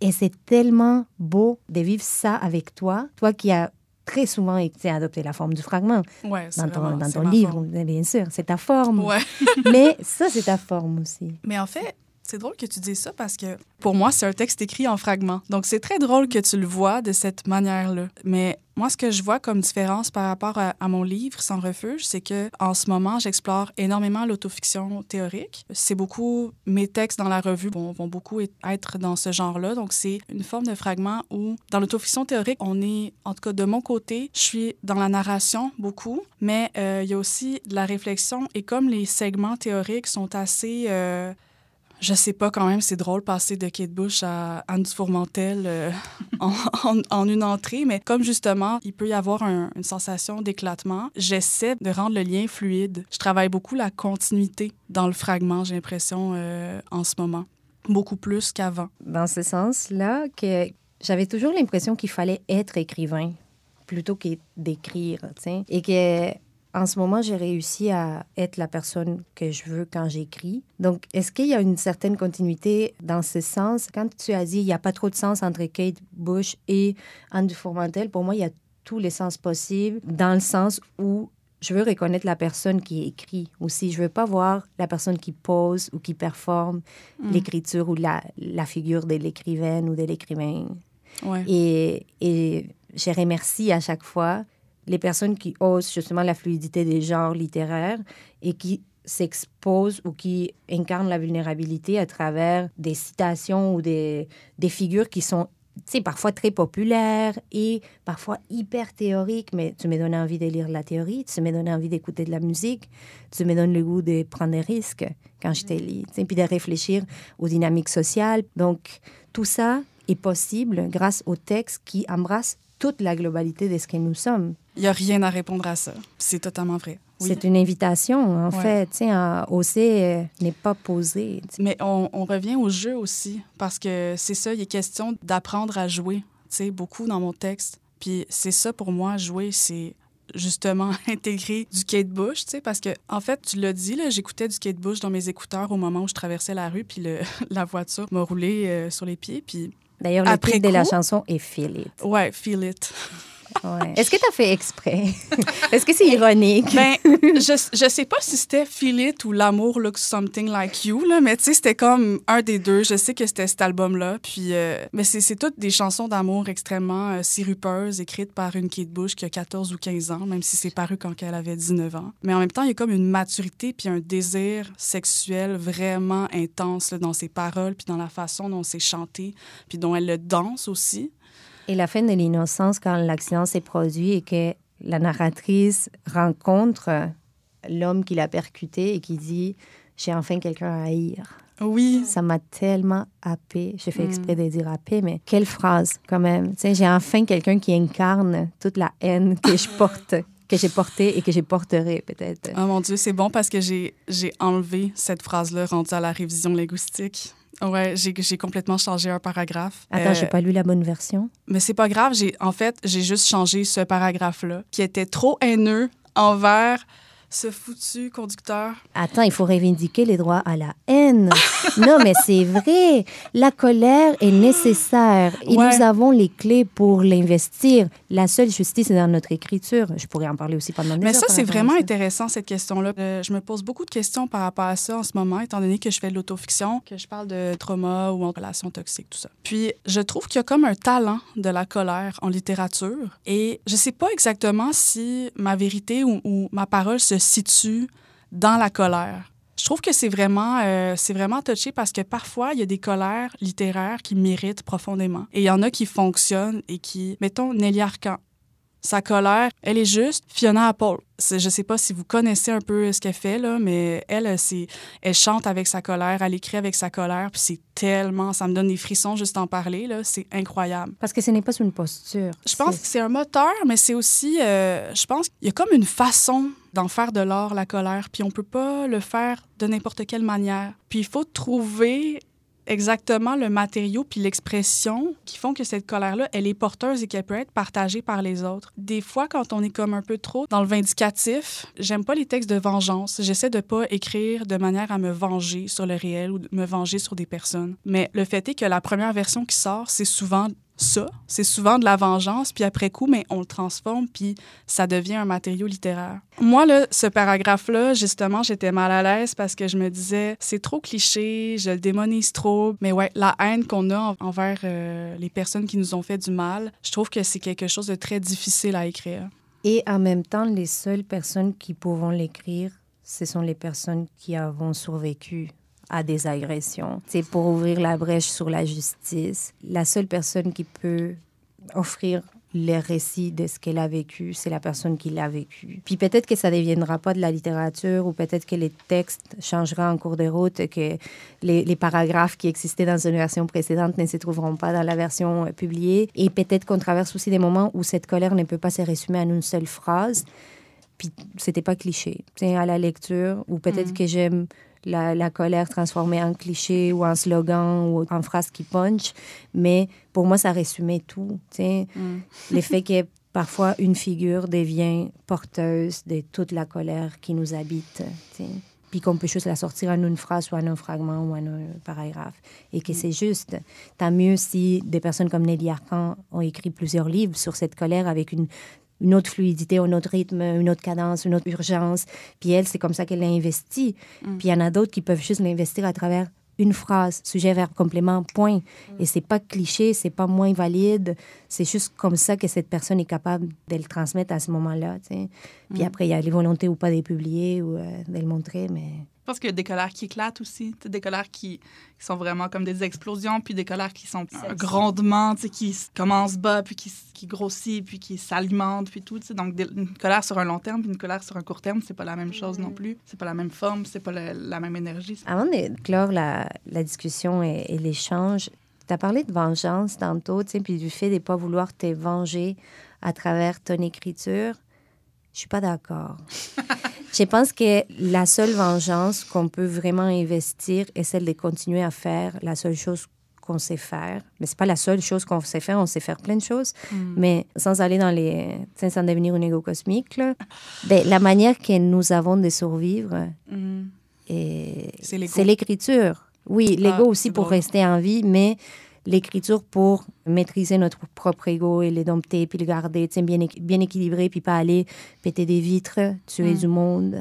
Et c'est tellement beau de vivre ça avec toi, toi qui as très souvent sais, adopté la forme du fragment Ouais, dans ton, vraiment- dans ton livre, bien sûr, c'est ta forme. Ouais. Mais ça, c'est ta forme aussi. Mais en fait, c'est drôle que tu dises ça parce que pour moi, c'est un texte écrit en fragments. Donc, c'est très drôle que tu le vois de cette manière-là. Mais moi, ce que je vois comme différence par rapport à, mon livre, Sans refuge, c'est que en ce moment, j'explore énormément l'autofiction théorique. C'est beaucoup, mes textes dans la revue vont, vont beaucoup être dans ce genre-là. Donc, c'est une forme de fragment où, dans l'autofiction théorique, on est, en tout cas de mon côté, je suis dans la narration beaucoup, mais euh, il y a aussi de la réflexion. Et comme les segments théoriques sont assez... euh, je sais pas quand même, c'est drôle passer de Kate Bush à Anne Fourmentel euh, en, une entrée, mais comme justement, il peut y avoir un- une sensation d'éclatement, j'essaie de rendre le lien fluide. Je travaille beaucoup la continuité dans le fragment, j'ai l'impression, euh, en ce moment. Beaucoup plus qu'avant. Dans ce sens-là, que j'avais toujours l'impression qu'il fallait être écrivain plutôt que d'écrire. Et que en ce moment, j'ai réussi à être la personne que je veux quand j'écris. Donc, est-ce qu'il y a une certaine continuité dans ce sens? Quand tu as dit il n'y a pas trop de sens entre Kate Bush et Anne Dufourmentel, pour moi, il y a tous les sens possibles dans le sens où je veux reconnaître la personne qui écrit aussi. Je veux pas voir la personne qui pose ou qui performe l'écriture ou la, la figure de l'écrivaine ou de l'écrivain. Ouais. Et, et je remercie à chaque fois les personnes qui osent justement la fluidité des genres littéraires et qui s'exposent ou qui incarnent la vulnérabilité à travers des citations ou des, des figures qui sont sais, parfois très populaires et parfois hyper théoriques, mais tu me donnes envie de lire la théorie, tu me donnes envie d'écouter de la musique, tu me donnes le goût de prendre des risques quand je te lis, tu sais, puis de réfléchir aux dynamiques sociales. Donc, tout ça est possible grâce au texte qui embrasse toute la globalité de ce que nous sommes. Il n'y a rien à répondre à ça. C'est totalement vrai. Oui. C'est une invitation, en Ouais. fait, à oser euh, n'est pas posé. Mais on, on revient au jeu aussi, parce que c'est ça, il est question d'apprendre à jouer, tu sais, beaucoup dans mon texte. Puis c'est ça pour moi, jouer, c'est justement intégrer du Kate Bush, tu sais, parce que, en fait, tu l'as dit, là, j'écoutais du Kate Bush dans mes écouteurs au moment où je traversais la rue, puis le- la voiture m'a roulé euh, sur les pieds, puis D'ailleurs, le titre de la chanson est Feel It. ouais, feel it. Ouais. Est-ce que tu as fait exprès? Est-ce que c'est ironique? Ben, je, je sais pas si c'était Feel It ou L'amour looks something like you, là, mais tu sais, c'était comme un des deux. Je sais que c'était cet album-là. Puis, euh, mais c'est c'est toutes des chansons d'amour extrêmement euh, sirupeuses, écrites par une Kate Bush qui a 14 ou 15 ans, même si c'est paru quand elle avait 19 ans. Mais en même temps, il y a comme une maturité puis un désir sexuel vraiment intense là, dans ses paroles, puis dans la façon dont c'est chanté, puis dont elle le danse aussi. Et la fin de l'innocence, quand l'accident s'est produit et que la narratrice rencontre l'homme qui l'a percuté et qui dit J'ai enfin quelqu'un à haïr. Oui. Ça m'a tellement happé. J'ai fait Mm. exprès de dire happé, mais quelle phrase quand même. Tu sais, j'ai enfin quelqu'un qui incarne toute la haine que je porte, que j'ai portée et que je porterai peut-être. Oh mon Dieu, c'est bon parce que j'ai enlevé cette phrase-là rendue à la révision linguistique. Ouais, j'ai complètement changé un paragraphe. Attends, Euh, j'ai pas lu la bonne version. Mais c'est pas grave, j'ai en fait, j'ai juste changé ce paragraphe-là qui était trop haineux envers ce foutu conducteur. Attends, il faut reivindiquer les droits à la haine. non, mais c'est vrai. La colère est nécessaire et Ouais. nous avons les clés pour l'investir. La seule justice est dans notre écriture. Je pourrais en parler aussi pendant des Mais ça, c'est vraiment ça. intéressant, cette question-là. Euh, je me pose beaucoup de questions par rapport à ça en ce moment, étant donné que je fais de l'autofiction, que je parle de trauma ou en relation toxique, tout ça. Puis, je trouve qu'il y a comme un talent de la colère en littérature. Et je sais pas exactement si ma vérité ou, ou ma parole se situe dans la colère. Je trouve que c'est vraiment, euh, c'est vraiment touché parce que parfois, il y a des colères littéraires qui méritent profondément. Et il y en a qui fonctionnent et qui, mettons, Nelly Arcan. Sa colère, elle est juste. Fiona Apple, je sais pas si vous connaissez un peu ce qu'elle fait, là, mais elle, c'est, elle chante avec sa colère, elle écrit avec sa colère, puis c'est tellement, ça me donne des frissons juste d'en parler, là, c'est incroyable. Parce que ce n'est pas une posture. Je pense que c'est un moteur, mais c'est aussi, euh, je pense qu'il y a comme une façon d'en faire de l'art, la colère, puis on peut pas le faire de n'importe quelle manière. Puis il faut trouver exactement le matériau puis l'expression qui font que cette colère-là, elle est porteuse et qu'elle peut être partagée par les autres. Des fois, quand on est comme un peu trop dans le vindicatif, j'aime pas les textes de vengeance. J'essaie de pas écrire de manière à me venger sur le réel ou de me venger sur des personnes. Mais le fait est que la première version qui sort, c'est souvent ça. C'est souvent de la vengeance, puis après coup, mais on le transforme, puis ça devient un matériau littéraire. Moi, là, ce paragraphe-là, justement, j'étais mal à l'aise parce que je me disais, c'est trop cliché, je le démonise trop. Mais ouais, la haine qu'on a en- envers euh, les personnes qui nous ont fait du mal, je trouve que c'est quelque chose de très difficile à écrire. Et en même temps, les seules personnes qui pourront l'écrire, ce sont les personnes qui avons survécu à des agressions. C'est pour ouvrir la brèche sur la justice. La seule personne qui peut offrir les récits de ce qu'elle a vécu, c'est la personne qui l'a vécu. Puis peut-être que ça ne deviendra pas de la littérature ou peut-être que les textes changeront en cours de route, que les, les paragraphes qui existaient dans une version précédente ne se trouveront pas dans la version euh, publiée. Et peut-être qu'on traverse aussi des moments où cette colère ne peut pas se résumer en une seule phrase. Puis c'était pas cliché. C'est à la lecture, ou peut-être que j'aime la, la colère transformée en cliché ou en slogan ou en phrase qui punch, mais pour moi, ça résumait tout. tu sais. Le fait que parfois une figure devient porteuse de toute la colère qui nous habite. Puis qu'on peut juste la sortir en une phrase ou en un fragment ou en un paragraphe. Et que c'est juste. Tant mieux si des personnes comme Nelly Arcan ont écrit plusieurs livres sur cette colère avec une une autre fluidité, un autre rythme, une autre cadence, une autre urgence. Puis elle, c'est comme ça qu'elle l'a investi. Puis il y en a d'autres qui peuvent juste l'investir à travers une phrase, sujet, verbe, complément, point. Et c'est pas cliché, c'est pas moins valide. C'est juste comme ça que cette personne est capable de le transmettre à ce moment-là. sais. Puis après, il y a les volontés ou pas de les publier ou euh, de le montrer, mais... Je pense qu'il y a des colères qui éclatent aussi. Des colères qui, qui sont vraiment comme des explosions, puis des colères qui sont un grondement, tu sais, qui commencent bas, puis qui, qui grossit, puis qui s'alimentent, puis tout. Donc, des- une colère sur un long terme, puis une colère sur un court terme, c'est pas la même chose non plus. C'est pas la même forme, c'est pas le- la même énergie. Avant de clore la, la discussion et, et l'échange, tu as parlé de vengeance tantôt, tu sais, puis du fait de ne pas vouloir te venger à travers ton écriture. Je suis pas d'accord. Je pense que la seule vengeance qu'on peut vraiment investir est celle de continuer à faire la seule chose qu'on sait faire. Mais c'est pas la seule chose qu'on sait faire. On sait faire plein de choses. Mais sans aller dans les... Sans devenir une égo cosmique, là, ben, la manière que nous avons de survivre, et C'est l'écriture. Oui, l'ego Ah, aussi pour drôle. rester en vie, mais l'écriture pour maîtriser notre propre ego et l'édompter, puis le garder bien, bien équilibré, puis pas aller péter des vitres, tuer Mm. du monde.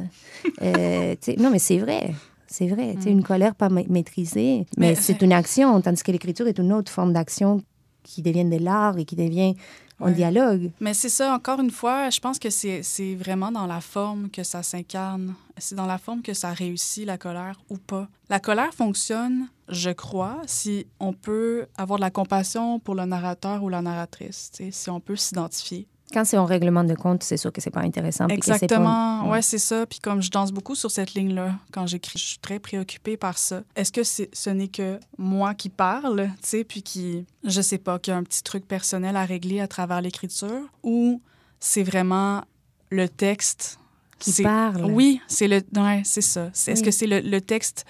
Euh, non, mais c'est vrai. C'est vrai. sais, Mm. Une colère pas ma- maîtrisée, Mais mais c'est- c'est une action, tandis que l'écriture est une autre forme d'action qui devient de l'art et qui devient Ouais. dialogue. Mais c'est ça, encore une fois, je pense que c'est c'est vraiment dans la forme que ça s'incarne. C'est dans la forme que ça réussit, la colère, ou pas. La colère fonctionne, je crois, si on peut avoir de la compassion pour le narrateur ou la narratrice, si on peut s'identifier. Quand c'est en règlement de compte, c'est sûr que c'est pas intéressant. c'est pas- Exactement, ouais. c'est ça. Puis comme je danse beaucoup sur cette ligne-là quand j'écris, je suis très préoccupée par ça. Est-ce que c'est- ce n'est que moi qui parle, tu sais, puis qui, je sais pas, qui a un petit truc personnel à régler à travers l'écriture, ou c'est vraiment le texte Qui parle. Oui, c'est le, ouais, c'est ça. Est-ce Oui. que c'est le, le texte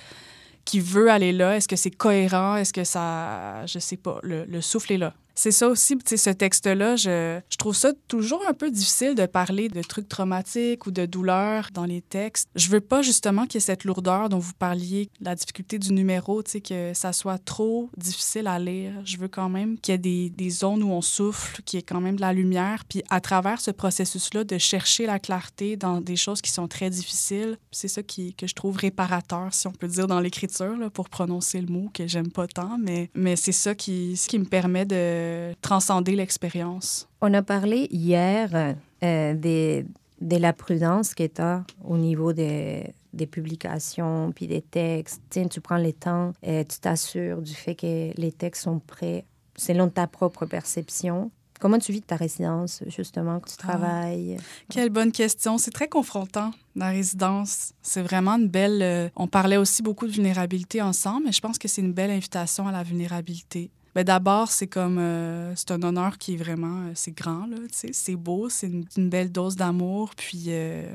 qui veut aller là? Est-ce que c'est cohérent? Est-ce que ça, je sais pas, le, le souffle est là? C'est ça aussi, tu sais, ce texte-là, je, trouve ça toujours un peu difficile de parler de trucs traumatiques ou de douleurs dans les textes. Je veux pas justement qu'il y ait cette lourdeur dont vous parliez, la difficulté du numéro, tu sais, que ça soit trop difficile à lire. Je veux quand même qu'il y ait des, des zones où on souffle, qu'il y ait quand même de la lumière, puis à travers ce processus-là, de chercher la clarté dans des choses qui sont très difficiles. C'est ça qui, que je trouve réparateur, si on peut dire, dans l'écriture, pour prononcer le mot que j'aime pas tant, mais, mais c'est ça qui, ce qui me permet de transcender l'expérience. On a parlé hier euh, des- de la prudence tu as au niveau des, des publications puis des textes. Tiens, tu prends le temps, et tu t'assures du fait que les textes sont prêts selon ta propre perception. Comment tu vis ta résidence, justement, que tu Ah. travailles? Quelle bonne question. C'est très confrontant, la résidence. C'est vraiment une belle... euh, on parlait aussi beaucoup de vulnérabilité ensemble, mais je pense que c'est une belle invitation à la vulnérabilité. Ben D'abord, c'est comme... euh, c'est un honneur qui est vraiment... euh, c'est grand, là. C'est beau, c'est une, une belle dose d'amour. Puis euh,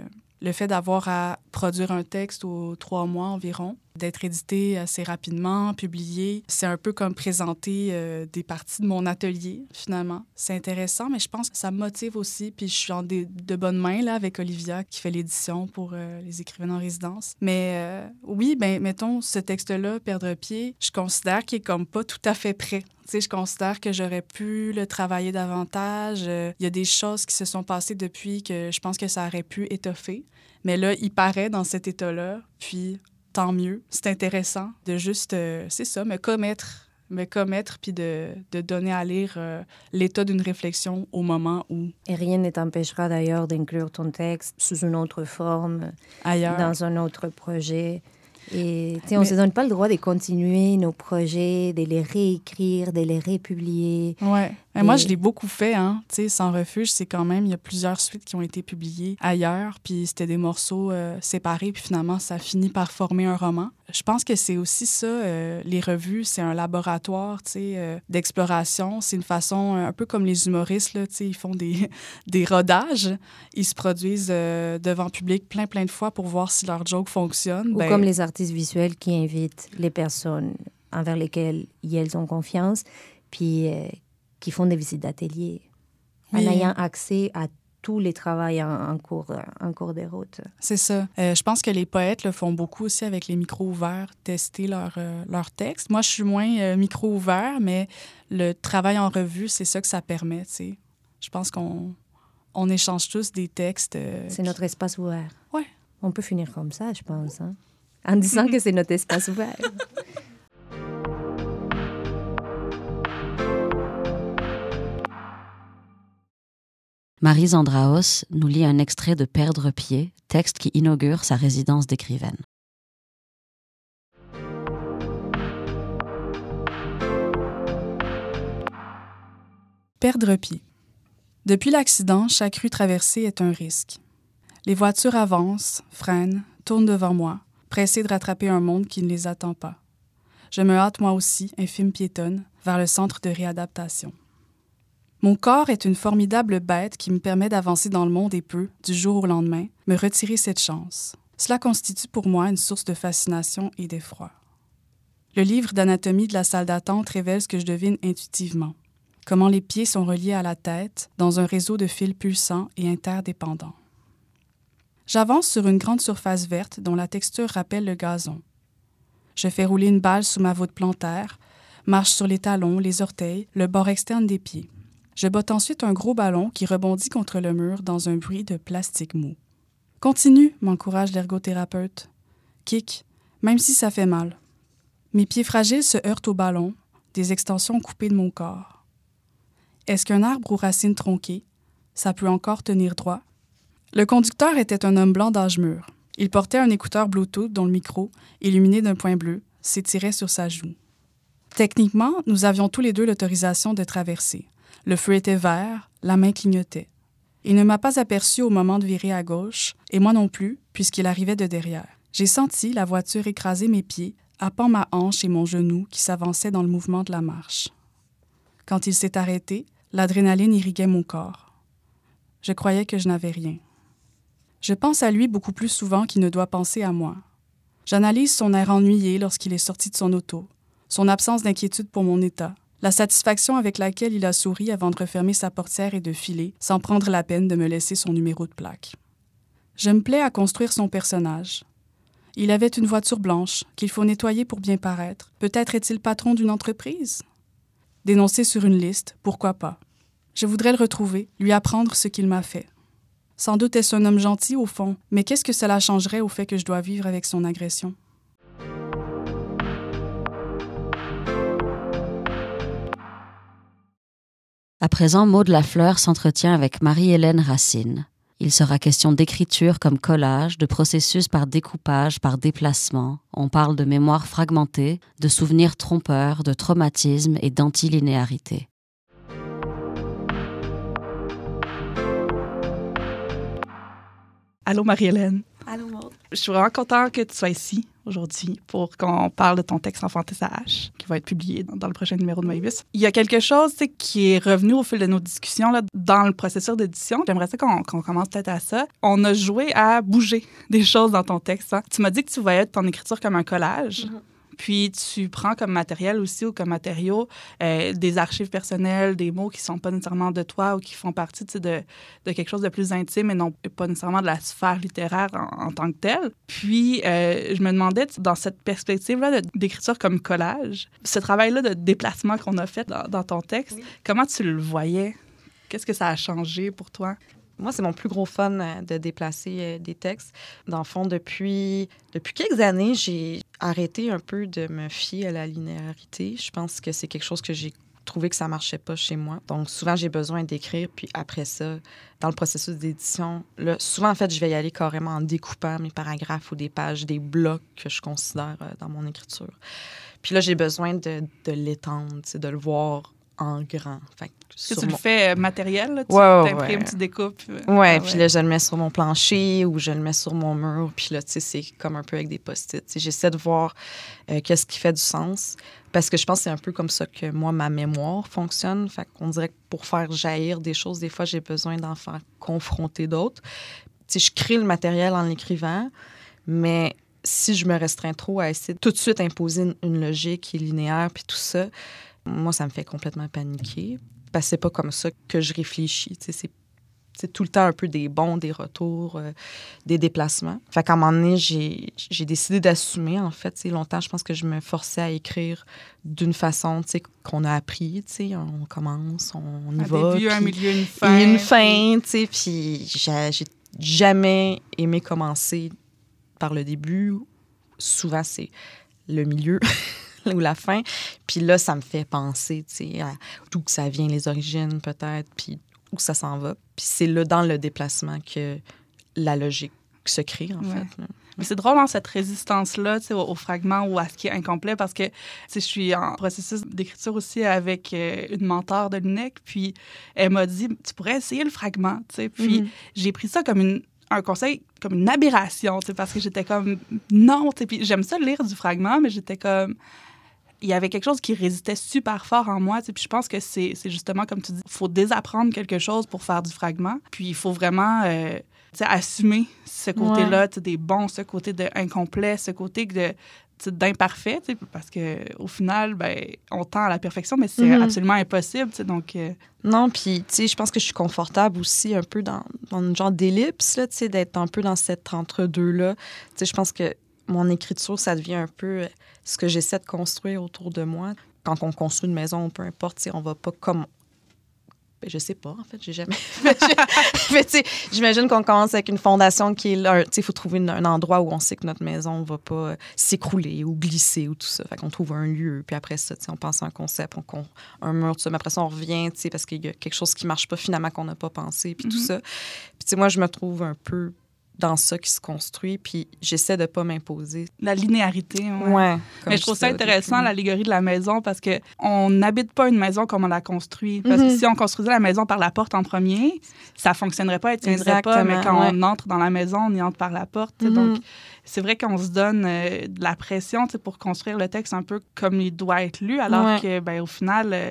le fait d'avoir à produire un texte aux trois mois environ, d'être édité assez rapidement, publié, c'est un peu comme présenter euh, des parties de mon atelier, finalement. C'est intéressant, mais je pense que ça me motive aussi. Puis je suis en de bonnes mains là, avec Olivia qui fait l'édition pour euh, les écrivains en résidence. Mais euh, oui, ben mettons, ce texte-là, Perdre pied, je considère qu'il est comme pas tout à fait prêt. Je considère que j'aurais pu le travailler davantage. Il y a des choses qui se sont passées depuis que je pense que ça aurait pu étoffer. Mais là, il paraît dans cet état-là. Puis tant mieux. C'est intéressant de juste, euh, c'est ça, me commettre, me commettre, puis de, de donner à lire euh, l'état d'une réflexion au moment où Et rien ne t'empêchera d'ailleurs d'inclure ton texte sous une autre forme, ailleurs. dans un autre projet. Et on ne Mais- se donne pas le droit de continuer nos projets, de les réécrire, de les republier. Ouais. Mais moi, Et- je l'ai beaucoup fait, hein. Tu sais, Sans refuge, c'est quand même, il y a plusieurs suites qui ont été publiées ailleurs, puis c'était des morceaux euh, séparés, puis finalement, ça finit par former un roman. Je pense que c'est aussi ça, euh, les revues, c'est un laboratoire, tu sais, euh, d'exploration. C'est une façon, un peu comme les humoristes, là, tu sais, ils font des, des rodages. Ils se produisent devant public plein, plein de fois pour voir si leur joke fonctionne. Ou Ben, comme les artistes visuels qui invitent les personnes envers lesquelles elles ont confiance, puis qui font des visites d'atelier, Oui. en ayant accès à tous les travaux en, en cours, en cours des routes. C'est ça. Euh, je pense que les poètes le font beaucoup aussi avec les micros ouverts, tester leur, euh, leur texte. Moi, je suis moins euh, micro ouvert, mais le travail en revue, c'est ça que ça permet. tu sais. Je pense qu'on on échange tous des textes. euh, C'est notre espace ouvert. Ouais. On peut finir comme ça, je pense, hein? en disant que c'est notre espace ouvert. Marie Zandraos nous lit un extrait de Perdre pied, texte qui inaugure sa résidence d'écrivaine. Perdre pied. Depuis l'accident, chaque rue traversée est un risque. Les voitures avancent, freinent, tournent devant moi, pressées de rattraper un monde qui ne les attend pas. Je me hâte moi aussi, infime piétonne, vers le centre de réadaptation. Mon corps est une formidable bête qui me permet d'avancer dans le monde et peut, du jour au lendemain, me retirer cette chance. Cela constitue pour moi une source de fascination et d'effroi. Le livre d'anatomie de la salle d'attente révèle ce que je devine intuitivement comment les pieds sont reliés à la tête dans un réseau de fils pulsants et interdépendants. J'avance sur une grande surface verte dont la texture rappelle le gazon. Je fais rouler une balle sous ma voûte plantaire, marche sur les talons, les orteils, le bord externe des pieds. Je botte ensuite un gros ballon qui rebondit contre le mur dans un bruit de plastique mou. Continue, m'encourage l'ergothérapeute. Kick, même si ça fait mal. Mes pieds fragiles se heurtent au ballon, des extensions coupées de mon corps. Est-ce qu'un arbre aux racines tronquées, ça peut encore tenir droit? Le conducteur était un homme blanc d'âge mûr. Il portait un écouteur Bluetooth dont le micro, illuminé d'un point bleu, s'étirait sur sa joue. Techniquement, nous avions tous les deux l'autorisation de traverser. Le feu était vert, la main clignotait. Il ne m'a pas aperçu au moment de virer à gauche, et moi non plus, puisqu'il arrivait de derrière. J'ai senti la voiture écraser mes pieds, happant ma hanche et mon genou qui s'avançaient dans le mouvement de la marche. Quand il s'est arrêté, l'adrénaline irriguait mon corps. Je croyais que je n'avais rien. Je pense à lui beaucoup plus souvent qu'il ne doit penser à moi. J'analyse son air ennuyé lorsqu'il est sorti de son auto, son absence d'inquiétude pour mon état, la satisfaction avec laquelle il a souri avant de refermer sa portière et de filer, sans prendre la peine de me laisser son numéro de plaque. Je me plais à construire son personnage. Il avait une voiture blanche qu'il faut nettoyer pour bien paraître. Peut-être est-il patron d'une entreprise? Dénoncé sur une liste, pourquoi pas? Je voudrais le retrouver, lui apprendre ce qu'il m'a fait. Sans doute est-ce un homme gentil au fond, mais qu'est-ce que cela changerait au fait que je dois vivre avec son agression? À présent, Maud Lafleur s'entretient avec Marie-Hélène Racine. Il sera question d'écriture comme collage, de processus par découpage, par déplacement. On parle de mémoire fragmentée, de souvenirs trompeurs, de traumatisme et d'antilinéarité. Allô Marie-Hélène. Allô Maud. Je suis vraiment contente que tu sois ici aujourd'hui pour qu'on parle de ton texte hache, qui va être publié dans, le prochain numéro de Moebius. Il y a quelque chose qui est revenu au fil de nos discussions là, dans le processus d'édition. J'aimerais ça qu'on commence peut-être à ça. On a joué à bouger des choses dans ton texte. hein. Tu m'as dit que tu voyais ton écriture comme un collage. Mhm. Puis tu prends comme matériel aussi ou comme matériaux euh, des archives personnelles, des mots qui sont pas nécessairement de toi ou qui font partie de, de quelque chose de plus intime et non pas nécessairement de la sphère littéraire en, en tant que telle. Puis euh, je me demandais, dans cette perspective-là d'écriture comme collage, ce travail-là de déplacement qu'on a fait dans, dans ton texte, Oui. comment tu le voyais? Qu'est-ce que ça a changé pour toi? Moi, c'est mon plus gros fun euh, de déplacer des textes. Dans le fond, depuis, depuis quelques années, j'ai arrêté un peu de me fier à la linéarité. Je pense que c'est quelque chose que j'ai trouvé que ça marchait pas chez moi. Donc, souvent, j'ai besoin d'écrire, puis après ça, dans le processus d'édition, souvent, en fait, je vais y aller carrément en découpant mes paragraphes ou des pages, des blocs que je considère euh, dans mon écriture. Puis là, j'ai besoin de, de l'étendre, de le voir en grand. Fait que tu le fais euh, matériel? Là? Tu ouais, t'imprimes, ouais. tu découpes? euh, Ouais, ah puis là, je le mets sur mon plancher ou je le mets sur mon mur. Puis là, tu sais, c'est comme un peu avec des post-it. J'essaie de voir euh, qu'est-ce qui fait du sens. Parce que je pense que c'est un peu comme ça que moi, ma mémoire fonctionne. Fait qu'on dirait que pour faire jaillir des choses, des fois, j'ai besoin d'en faire confronter d'autres. Tu sais, je crée le matériel en l'écrivant, mais si je me restreins trop à essayer de tout de suite imposer une, une logique qui est linéaire puis tout ça, moi, ça me fait complètement paniquer. Parce que c'est pas comme ça que je réfléchis. C'est c'est tout le temps un peu des bons, des retours, euh, des déplacements. Fait qu'à un moment donné, j'ai décidé d'assumer, en fait. Longtemps, je pense que je me forçais à écrire d'une façon, qu'on a appris. On commence, on y Un va. début, un milieu, une fin. et une fin, tu sais. Puis j'ai jamais aimé commencer par le début. Souvent, c'est le milieu ou la fin. Puis là, ça me fait penser, tu sais, à d'où que ça vient, les origines peut-être, puis où ça s'en va. Puis c'est là, dans le déplacement, que la logique se crée, en Ouais. fait. là. Mais c'est drôle, hein, cette résistance-là tu sais, au, au fragment ou à ce qui est incomplet, parce que je suis en processus d'écriture aussi avec euh, une mentor de l'UNEC, puis elle m'a dit, tu pourrais essayer le fragment, tu sais. Puis Mhm. j'ai pris ça comme une un conseil comme une aberration, tu sais, parce que j'étais comme non, tu sais, puis j'aime ça lire du fragment, mais j'étais comme il y avait quelque chose qui résistait super fort en moi, puis je pense que c'est justement comme tu dis, il faut désapprendre quelque chose pour faire du fragment, puis il faut vraiment euh, assumer ce côté-là, tu sais, des bons, ce côté de incomplet, ce côté de d'imparfait, parce que au final, ben, on tend à la perfection, mais c'est Mhm. absolument impossible, donc euh, Non, puis, tu sais, je pense que je suis confortable aussi un peu dans, dans une genre d'ellipse, là, tu sais, d'être un peu dans cet entre-deux-là. Tu sais, je pense que mon écriture, ça devient un peu euh, ce que j'essaie de construire autour de moi. quand on construit une maison, peu importe, sais, on va pas comme ben, je sais pas, en fait, j'ai jamais. mais tu sais, j'imagine qu'on commence avec une fondation qui est là. Tu sais, il faut trouver une- un endroit où on sait que notre maison va pas euh, s'écrouler ou glisser ou tout ça. Fait qu'on trouve un lieu. Puis après ça, tu sais, on pense à un concept, on, un mur, tout ça. Mais après ça, on revient, tu sais, parce qu'il y a quelque chose qui marche pas finalement qu'on n'a pas pensé, puis tout Mhm. ça. Puis tu sais, moi, je me trouve un peu dans ça qui se construit, puis j'essaie de pas m'imposer. La linéarité. ouais. Ouais. Mais je trouve ça intéressant, l'allégorie de la maison, parce que on n'habite pas une maison comme on la construit. Parce Mhm. que si on construisait la maison par la porte en premier, ça fonctionnerait pas, elle tiendrait pas. Mais Exactement, quand ouais. on entre dans la maison, on y entre par la porte. Mhm. Donc, c'est vrai qu'on se donne euh, de la pression pour construire le texte un peu comme il doit être lu, alors Ouais. que, ben, au final, euh,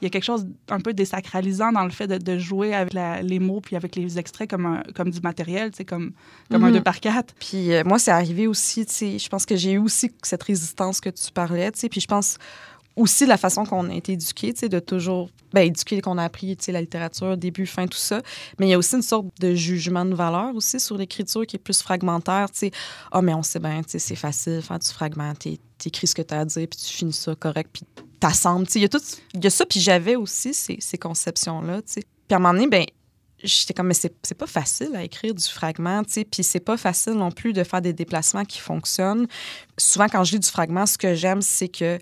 il y a quelque chose un peu désacralisant dans le fait de, de jouer avec la- les mots puis avec les extraits comme, un- comme du matériel, comme, comme un Mhm. 2 par 4 Puis euh, moi, c'est arrivé aussi, je pense que j'ai eu aussi cette résistance que tu parlais, puis je pense aussi la façon qu'on a été éduqué, tu de toujours, ben, éduqué, qu'on a appris, tu la littérature, début, fin, tout ça. Mais il y a aussi une sorte de jugement de valeur aussi sur l'écriture qui est plus fragmentaire, tu. Ah, mais on sait bien, tu c'est facile, faire du fragment, t'é- t'écris ce que t'as à dire, puis tu finis ça correct, puis t'assembles, tu. Il y a tout, y a ça, puis j'avais aussi ces, ces conceptions-là, tu. Puis à un moment donné, ben j'étais comme, mais c'est c'est pas facile à écrire du fragment, tu sais, puis c'est pas facile non plus de faire des déplacements qui fonctionnent. Souvent, quand je lis du fragment, ce que j'aime, c'est que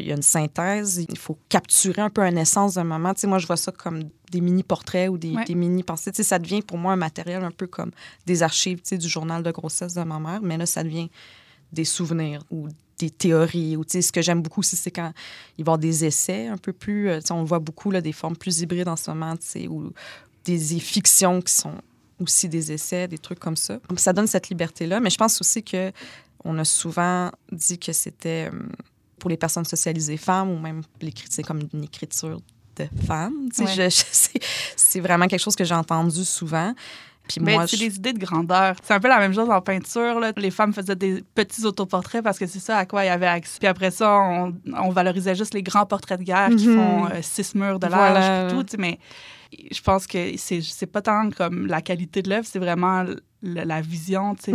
il y a une synthèse, il faut capturer un peu une essence d'un moment. Tu sais, moi, je vois ça comme des mini-portraits ou des, Ouais. des mini-pensées. Tu sais, ça devient pour moi un matériel un peu comme des archives, tu sais, du journal de grossesse de ma mère, mais là, ça devient des souvenirs ou des théories. Ou, tu sais, ce que j'aime beaucoup aussi, c'est quand il va y avoir des essais un peu plus... euh, tu sais, on voit beaucoup là, des formes plus hybrides en ce moment, tu sais, ou des fictions qui sont aussi des essais, des trucs comme ça. Donc, ça donne cette liberté-là. Mais je pense aussi que on a souvent dit que c'était pour les personnes socialisées femmes ou même l'écriture, c'est comme une écriture de femme. Tu sais, Ouais. c'est- vraiment quelque chose que j'ai entendu souvent. Puis Mais moi, c'est je- des idées de grandeur. C'est un peu la même chose en peinture. Là. Les femmes faisaient des petits autoportraits parce que c'est ça à quoi il y avait accès. Puis après ça, on, on valorisait juste les grands portraits de guerre qui Mhm. font euh, six murs de large Voilà. puis tout. Mais je pense que c'est pas tant comme la qualité de l'œuvre, c'est vraiment le- la vision. tu sais.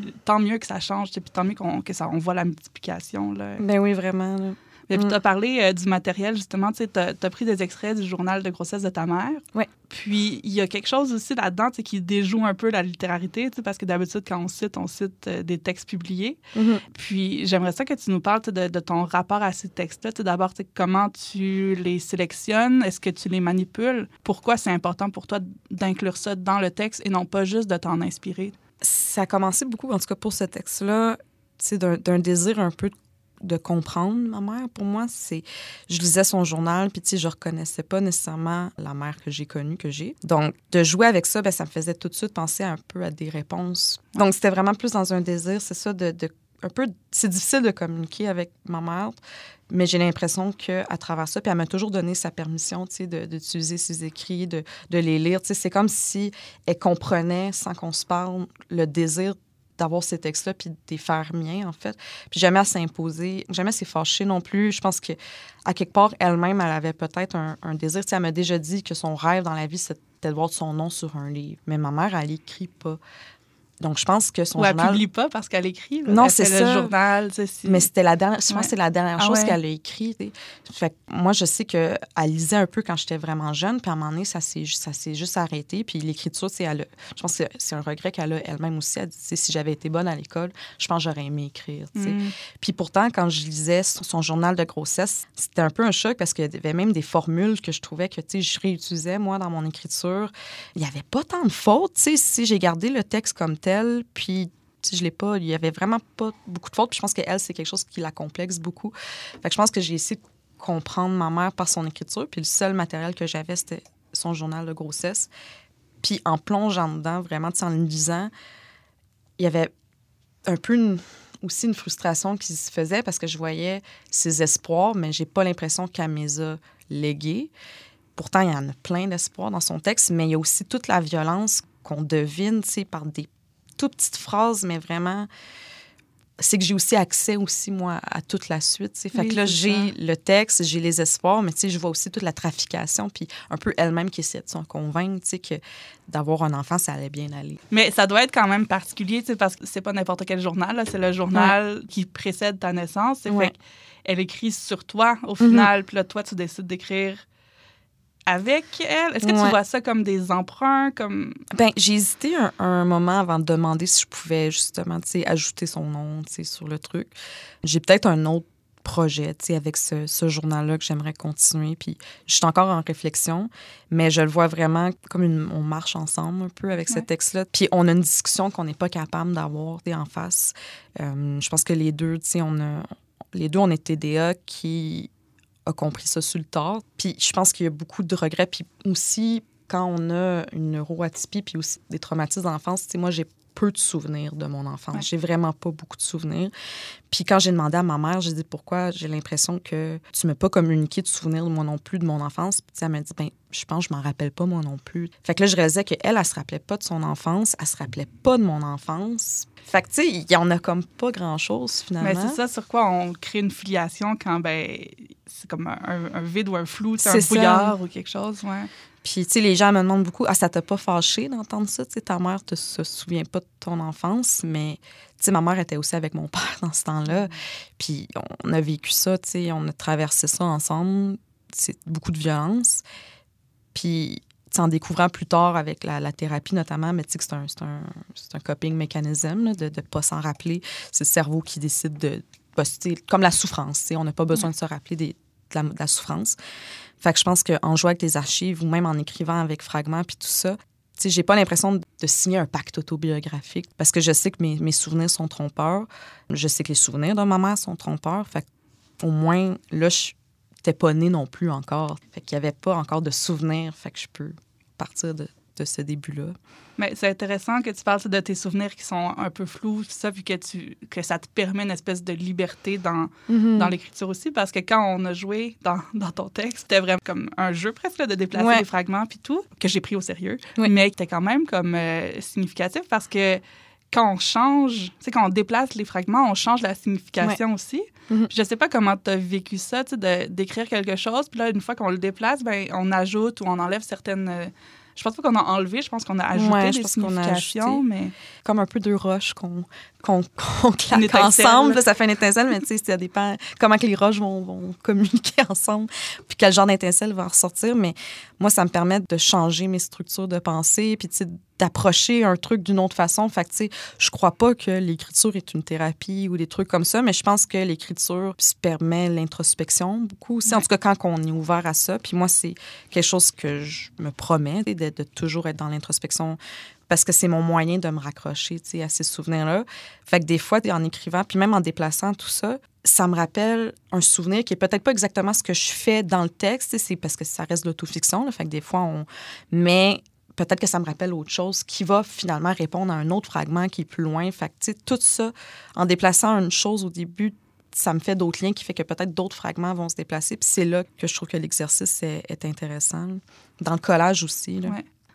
Puis tant mieux que ça change, tu sais, puis tant mieux qu'on que ça, on voit la multiplication. Là. Ben oui, vraiment. là. Et puis, Mm. tu as parlé euh, du matériel, justement. Tu as, pris des extraits du journal de grossesse de ta mère. Ouais. Puis, il y a quelque chose aussi là-dedans qui déjoue un peu la littérarité, parce que d'habitude, quand on cite, on cite euh, des textes publiés. Mhm. Puis, j'aimerais ça que tu nous parles de, de ton rapport à ces textes-là. D'abord, comment tu les sélectionnes? Est-ce que tu les manipules? Pourquoi c'est important pour toi d'inclure ça dans le texte et non pas juste de t'en inspirer? Ça a commencé beaucoup, en tout cas pour ce texte-là, d'un désir un peu de de comprendre ma mère. Pour moi, c'est... Je lisais son journal, puis tu sais, je reconnaissais pas nécessairement la mère que j'ai connue, que j'ai. Donc, de jouer avec ça, ben, ça me faisait tout de suite penser un peu à des réponses. Donc, c'était vraiment plus dans un désir, c'est ça, de... de un peu... C'est difficile de communiquer avec ma mère, mais j'ai l'impression qu'à travers ça, puis elle m'a toujours donné sa permission, tu sais, d'utiliser ses écrits, de, de les lire. Tu sais, c'est comme si elle comprenait, sans qu'on se parle, le désir d'avoir ces textes-là puis de les faire miens, en fait. Puis jamais à s'imposer, jamais à s'est non plus. Je pense que à quelque part, elle-même, elle avait peut-être un, désir. Elle m'a déjà dit que son rêve dans la vie, c'était de voir son nom sur un livre. Mais ma mère, elle écrit pas. Donc, je pense que son Ou elle journal... publie pas parce qu'elle écrit. là. Non, c'est le ça. journal. Mais c'était la dernière, je pense que c'est la dernière Ah chose ouais. qu'elle a écrit. tu sais. Fait que moi, je sais qu'elle lisait un peu quand j'étais vraiment jeune, puis à un moment donné, ça s'est, juste arrêté. Puis l'écriture, c'est elle a- je pense que c'est- un regret qu'elle a elle-même aussi. Elle dit, si j'avais été bonne à l'école, je pense que j'aurais aimé écrire. Mm. Puis pourtant, quand je lisais son, son journal de grossesse, c'était un peu un choc parce qu'il y avait même des formules que je trouvais que tu sais, je réutilisais, moi, dans mon écriture. Il n'y avait pas tant de fautes. tu sais, Si j'ai gardé le texte comme tel, puis tu sais, je l'ai pas, il y avait vraiment pas beaucoup de fautes. Puis je pense qu'elle, c'est quelque chose qui la complexe beaucoup. Fait que je pense que j'ai essayé de comprendre ma mère par son écriture. Puis le seul matériel que j'avais, c'était son journal de grossesse. Puis en plongeant dedans, vraiment, en le lisant, il y avait un peu une- aussi une frustration qui se faisait parce que je voyais ses espoirs, mais j'ai pas l'impression qu'elle les a légués. Pourtant, il y en a plein d'espoirs dans son texte, mais il y a aussi toute la violence qu'on devine, par des toutes petites phrases, mais vraiment, c'est que j'ai aussi accès aussi, moi, à toute la suite. tu sais. Fait Oui, que là, j'ai le texte, j'ai les espoirs, mais tu sais, je vois aussi toute la trafication, puis un peu elle-même qui essaie de s'en convaincre, tu sais, que d'avoir un enfant, ça allait bien aller. Mais ça doit être quand même particulier, parce que c'est pas n'importe quel journal, c'est le journal qui précède ta naissance. Ouais. Fait elle écrit sur toi au Mhm. final, puis là, toi, tu décides d'écrire avec elle? Est-ce que tu Ouais. vois ça comme des emprunts, comme... Ben, j'ai hésité un, un moment avant de demander si je pouvais justement, tu ajouter son nom, tu sur le truc. J'ai peut-être un autre projet, tu avec ce, ce journal-là que j'aimerais continuer. Puis je suis encore en réflexion, mais je le vois vraiment comme une, on marche ensemble un peu avec ce Ouais. texte-là. Puis on a une discussion qu'on n'est pas capable d'avoir, tu en face. Euh, je pense que les deux, tu on a, les deux, on est TDA qui a compris ça sur le tard. Puis je pense qu'il y a beaucoup de regrets. Puis aussi, quand on a une neuroatypie puis aussi des traumatismes d'enfance, moi, j'ai peu de souvenirs de mon enfance. Ouais. J'ai vraiment pas beaucoup de souvenirs. Puis quand j'ai demandé à ma mère, j'ai dit pourquoi? J'ai l'impression que tu m'as pas communiqué de souvenirs de moi non plus de mon enfance. Puis elle m'a dit ben je pense que je m'en rappelle pas moi non plus. Fait que là je réalisais qu'elle elle, elle se rappelait pas de son enfance, elle se rappelait pas de mon enfance. Fait que tu sais, il y en a comme pas grand-chose finalement. Mais c'est ça sur quoi on crée une filiation quand, ben, c'est comme un, un vide ou un flou, c'est un ça. brouillard ou quelque chose, ouais. Puis, tu sais, les gens me demandent beaucoup Ah, ça t'a pas fâché d'entendre ça? Tu sais, ta mère ne se souvient pas de ton enfance, mais, tu sais, ma mère était aussi avec mon père dans ce temps-là. Puis, on a vécu ça, tu sais, on a traversé ça ensemble. C'est beaucoup de violence. Puis, en découvrant plus tard avec la, la thérapie notamment, mais tu sais que c'est un, un, un coping mécanisme là, de ne pas s'en rappeler. C'est le cerveau qui décide de. bah, comme la souffrance, tu sais, on n'a pas besoin de se rappeler des- de, la, de la souffrance. Fait que je pense qu'en jouant avec les archives ou même en écrivant avec fragments puis tout ça, tu sais, j'ai pas l'impression de, signer un pacte autobiographique parce que je sais que mes, souvenirs sont trompeurs. Je sais que les souvenirs de ma mère sont trompeurs. Fait au moins, là, je n'étais pas née non plus encore. Fait qu'il y avait pas encore de souvenirs. Fait que je peux partir de, de ce début-là. Mais c'est intéressant que tu parles de tes souvenirs qui sont un peu flous, ça, puis que, tu, que ça te permet une espèce de liberté dans, Mm. dans l'écriture aussi, parce que quand on a joué dans, dans ton texte, c'était vraiment comme un jeu presque là, de déplacer Ouais. les fragments puis tout, que j'ai pris au sérieux, Oui. mais qui était quand même comme euh, significatif parce que quand on change, tu sais, quand on déplace les fragments, on change la signification aussi. Mhm. Puis Je sais pas comment tu as vécu ça, tu sais, de- d'écrire quelque chose, puis là, une fois qu'on le déplace, ben, on ajoute ou on enlève certaines... euh, je pense pas qu'on a enlevé, je pense qu'on a ajouté Ouais, je des pense qu'on a significations, ajouté. mais... Comme un peu deux roches qu'on qu'on Une claque ensemble. Là, ça fait une étincelle, mais tu sais, ça dépend comment que les roches vont, vont communiquer ensemble, puis quel genre d'étincelle va ressortir. Mais moi, ça me permet de changer mes structures de pensée, puis tu sais, d'approcher un truc d'une autre façon. Fait que, tu sais, je crois pas que l'écriture est une thérapie ou des trucs comme ça, mais je pense que l'écriture se permet l'introspection beaucoup aussi. En tout cas, quand on est ouvert à ça. Puis moi, c'est quelque chose que je me promets, de, de toujours être dans l'introspection parce que c'est mon moyen de me raccrocher à ces souvenirs-là. Fait des fois, en écrivant, puis même en déplaçant tout ça, ça me rappelle un souvenir qui est peut-être pas exactement ce que je fais dans le texte, c'est parce que ça reste l'autofiction, fait des fois, on... Mais peut-être que ça me rappelle autre chose qui va finalement répondre à un autre fragment qui est plus loin. Fait que, tout ça, en déplaçant une chose au début, ça me fait d'autres liens qui fait que peut-être d'autres fragments vont se déplacer. Puis c'est là que je trouve que l'exercice est, intéressant. Dans le collage aussi. Là.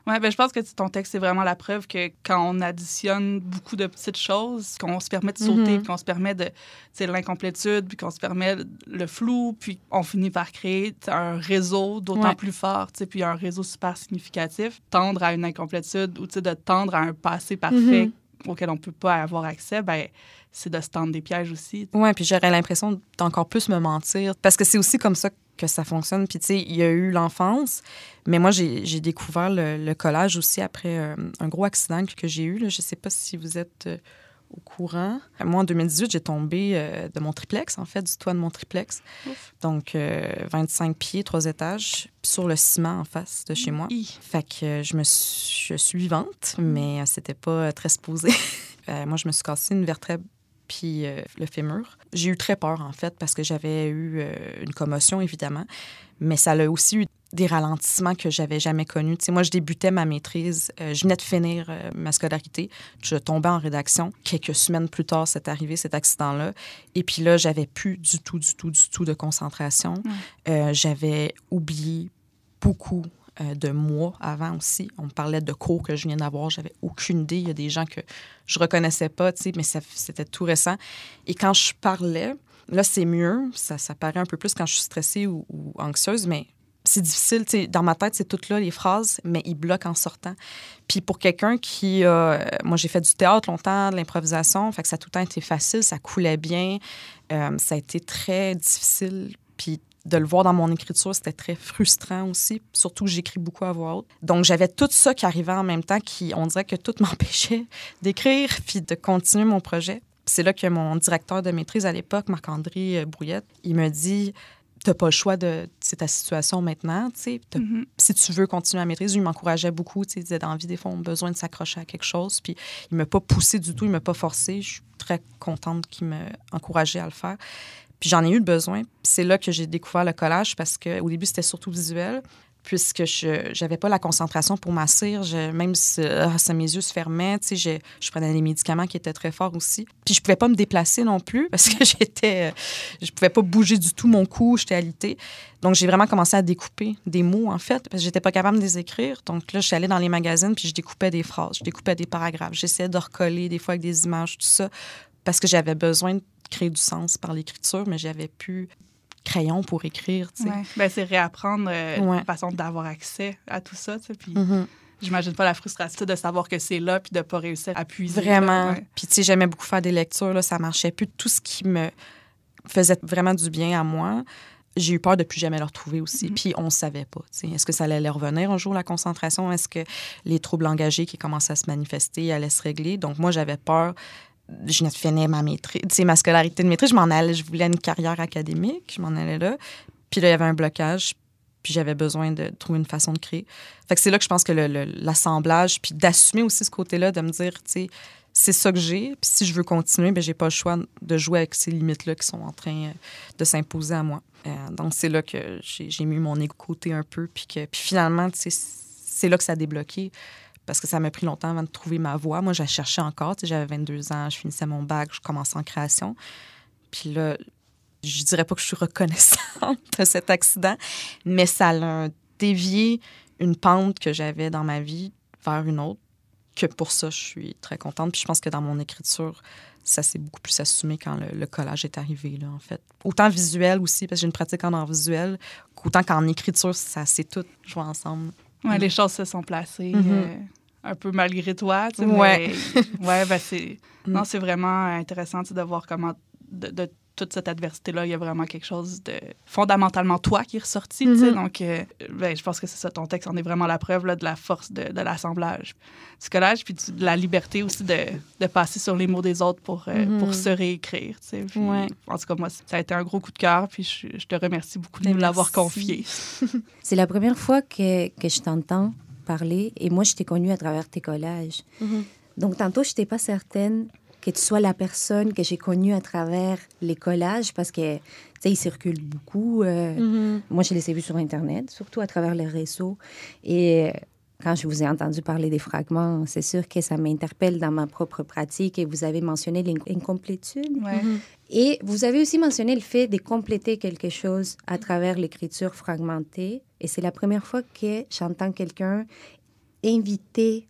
Ouais, ben, je pense que ton texte, c'est vraiment la preuve que quand on additionne beaucoup de petites choses, qu'on se permet de sauter, Mhm. qu'on se permet de, l'incomplétude, puis qu'on se permet le flou, puis on finit par créer un réseau d'autant Ouais. plus fort, puis un réseau super significatif. Tendre à une incomplétude ou de tendre à un passé parfait Mhm. auquel on ne peut pas avoir accès, ben, c'est de se tendre des pièges aussi. Oui, puis j'aurais l'impression d'encore plus me mentir. Parce que c'est aussi comme ça que ça fonctionne. Puis, tu sais, il y a eu l'enfance, mais moi, j'ai découvert le, le collage aussi après euh, un gros accident que, j'ai eu. Là. Je sais pas si vous êtes euh, au courant. Moi, en 2018, j'ai tombé euh, de mon triplex, en fait, du toit de mon triplex. Ouf. Donc, euh, 25 pieds, trois étages, sur le ciment en face de chez moi. Hi. Fait que je me suis, je suis vivante, mais euh, c'était pas très supposé. Moi, je me suis cassé une vertèbre puis euh, le fémur. J'ai eu très peur, en fait, parce que j'avais eu euh, une commotion, évidemment, mais ça a aussi eu des ralentissements que j'avais jamais connus. Tu sais, moi, je débutais ma maîtrise, euh, je venais de finir ma scolarité, je tombais en rédaction. Quelques semaines plus tard, c'est arrivé, cet accident-là. Et puis là, j'avais plus du tout, du tout, du tout de concentration. J'avais oublié beaucoup euh, de mois avant aussi. On me parlait de cours que je viens d'avoir. J'avais aucune idée. Il y a des gens que je reconnaissais pas, mais c'était tout récent. Et quand je parlais, là, c'est mieux. Ça, ça paraît un peu plus quand je suis stressée ou, anxieuse, mais c'est difficile. Dans ma tête, c'est toutes là, les phrases, mais ils bloquent en sortant. Puis pour quelqu'un qui a... moi, j'ai fait du théâtre longtemps, de l'improvisation, fait ça a tout le temps été facile, ça coulait bien. Euh, ça a été très difficile. Puis de le voir dans mon écriture, c'était très frustrant aussi, surtout que j'écris beaucoup à voix haute. Donc, j'avais tout ça qui arrivait en même temps, qui, on dirait que tout m'empêchait d'écrire puis de continuer mon projet. C'est là que mon directeur de maîtrise à l'époque, Marc-André Brouillette, il me dit T'as pas le choix de. C'est ta situation maintenant, tu sais. Mhm. Si tu veux continuer à maîtrise, il m'encourageait beaucoup, tu sais. Il disait dans la vie, des fois, on a besoin de s'accrocher à quelque chose. Puis il m'a pas poussé du tout, il m'a pas forcé. Je suis très contente qu'il m'encourageait à le faire. Puis j'en ai eu besoin. C'est là que j'ai découvert le collage parce qu'au début, c'était surtout visuel puisque je n'avais pas la concentration pour ma cire. Je- même si ah, ça, mes yeux se fermaient, tu sais, je, je prenais des médicaments qui étaient très forts aussi. Puis je pouvais pas me déplacer non plus parce que j'étais... Je pouvais pas bouger du tout mon cou, j'étais alitée. Donc j'ai vraiment commencé à découper des mots, en fait, parce que j'étais pas capable de les écrire. Donc là, je suis allée dans les magazines puis je découpais des phrases, je découpais des paragraphes. J'essayais de recoller des fois avec des images, tout ça, parce que j'avais besoin créer du sens par l'écriture, mais j'avais plus crayon pour écrire. Ouais. Ben, c'est réapprendre euh, Ouais. une façon d'avoir accès à tout ça. Puis Mhm. j'imagine pas la frustration de savoir que c'est là puis de pas réussir à puiser. Vraiment. Ouais. Puis, tu sais, j'aimais beaucoup faire des lectures, là, ça marchait plus. Tout ce qui me faisait vraiment du bien à moi, j'ai eu peur de plus jamais le retrouver aussi. Mhm. Puis, on savait pas. Est-ce que ça allait revenir un jour, la concentration? Est-ce que les troubles engagés qui commençaient à se manifester allaient se régler? Donc, moi, j'avais peur. Je de finir ma maîtrise, ma scolarité de maîtrise. Je m'en allais, je voulais une carrière académique, je m'en allais là. Puis là, il y avait un blocage, puis j'avais besoin de trouver une façon de créer. Fait que c'est là que je pense que l'assemblage, puis d'assumer aussi ce côté-là, de me dire, tu sais, c'est ça que j'ai. Puis si je veux continuer, ben j'ai pas le choix de jouer avec ces limites-là qui sont en train euh, de s'imposer à moi. Euh, donc c'est là que j'ai mis mon égo côté un peu, puis que puis finalement, tu sais, c'est là que ça a débloqué. Parce que ça m'a pris longtemps avant de trouver ma voie. Moi, je la cherchais encore. Tu sais, J'avais 22 ans, je finissais mon bac, je commençais en création. Puis là, je dirais pas que je suis reconnaissante de cet accident, mais ça a dévié une pente que j'avais dans ma vie vers une autre, que pour ça, je suis très contente. Puis je pense que dans mon écriture, ça s'est beaucoup plus assumé quand le, le collage est arrivé, là, en fait. Autant visuel aussi, parce que j'ai une pratique en art visuel, qu'autant qu'en écriture, ça s'est tout joué ensemble. Ouais, les choses se sont placées euh, un peu malgré toi. tu sais, Ouais. mais- ouais, ben c'est. Mm. Non, c'est vraiment intéressant tu sais, de voir comment, de, de toute cette adversité-là, il y a vraiment quelque chose de fondamentalement toi qui est ressorti. tu sais. Mhm. Donc, euh, ben, je pense que c'est ça, ton texte en est vraiment la preuve là, de la force de, de l'assemblage du collage, puis de la liberté aussi de, de passer sur les mots des autres pour, euh, pour se réécrire. tu sais. Puis, Ouais. En tout cas, moi, ça a été un gros coup de cœur, puis je, je te remercie beaucoup de Ben, nous l'avoir confié. C'est la première fois que, que je t'entends parler et moi, je t'ai connue à travers tes collages. Mhm. Donc, tantôt, je n'étais pas certaine que tu sois la personne que j'ai connue à travers les collages parce que, tu sais, ils circulent beaucoup. euh, Mhm. Moi, je les ai vus sur Internet, surtout à travers les réseaux. Et euh, quand je vous ai entendu parler des fragments, c'est sûr que ça m'interpelle dans ma propre pratique et vous avez mentionné l'incomplétude. Ouais. Mhm. Et vous avez aussi mentionné le fait de compléter quelque chose à travers l'écriture fragmentée. Et c'est la première fois que j'entends quelqu'un inviter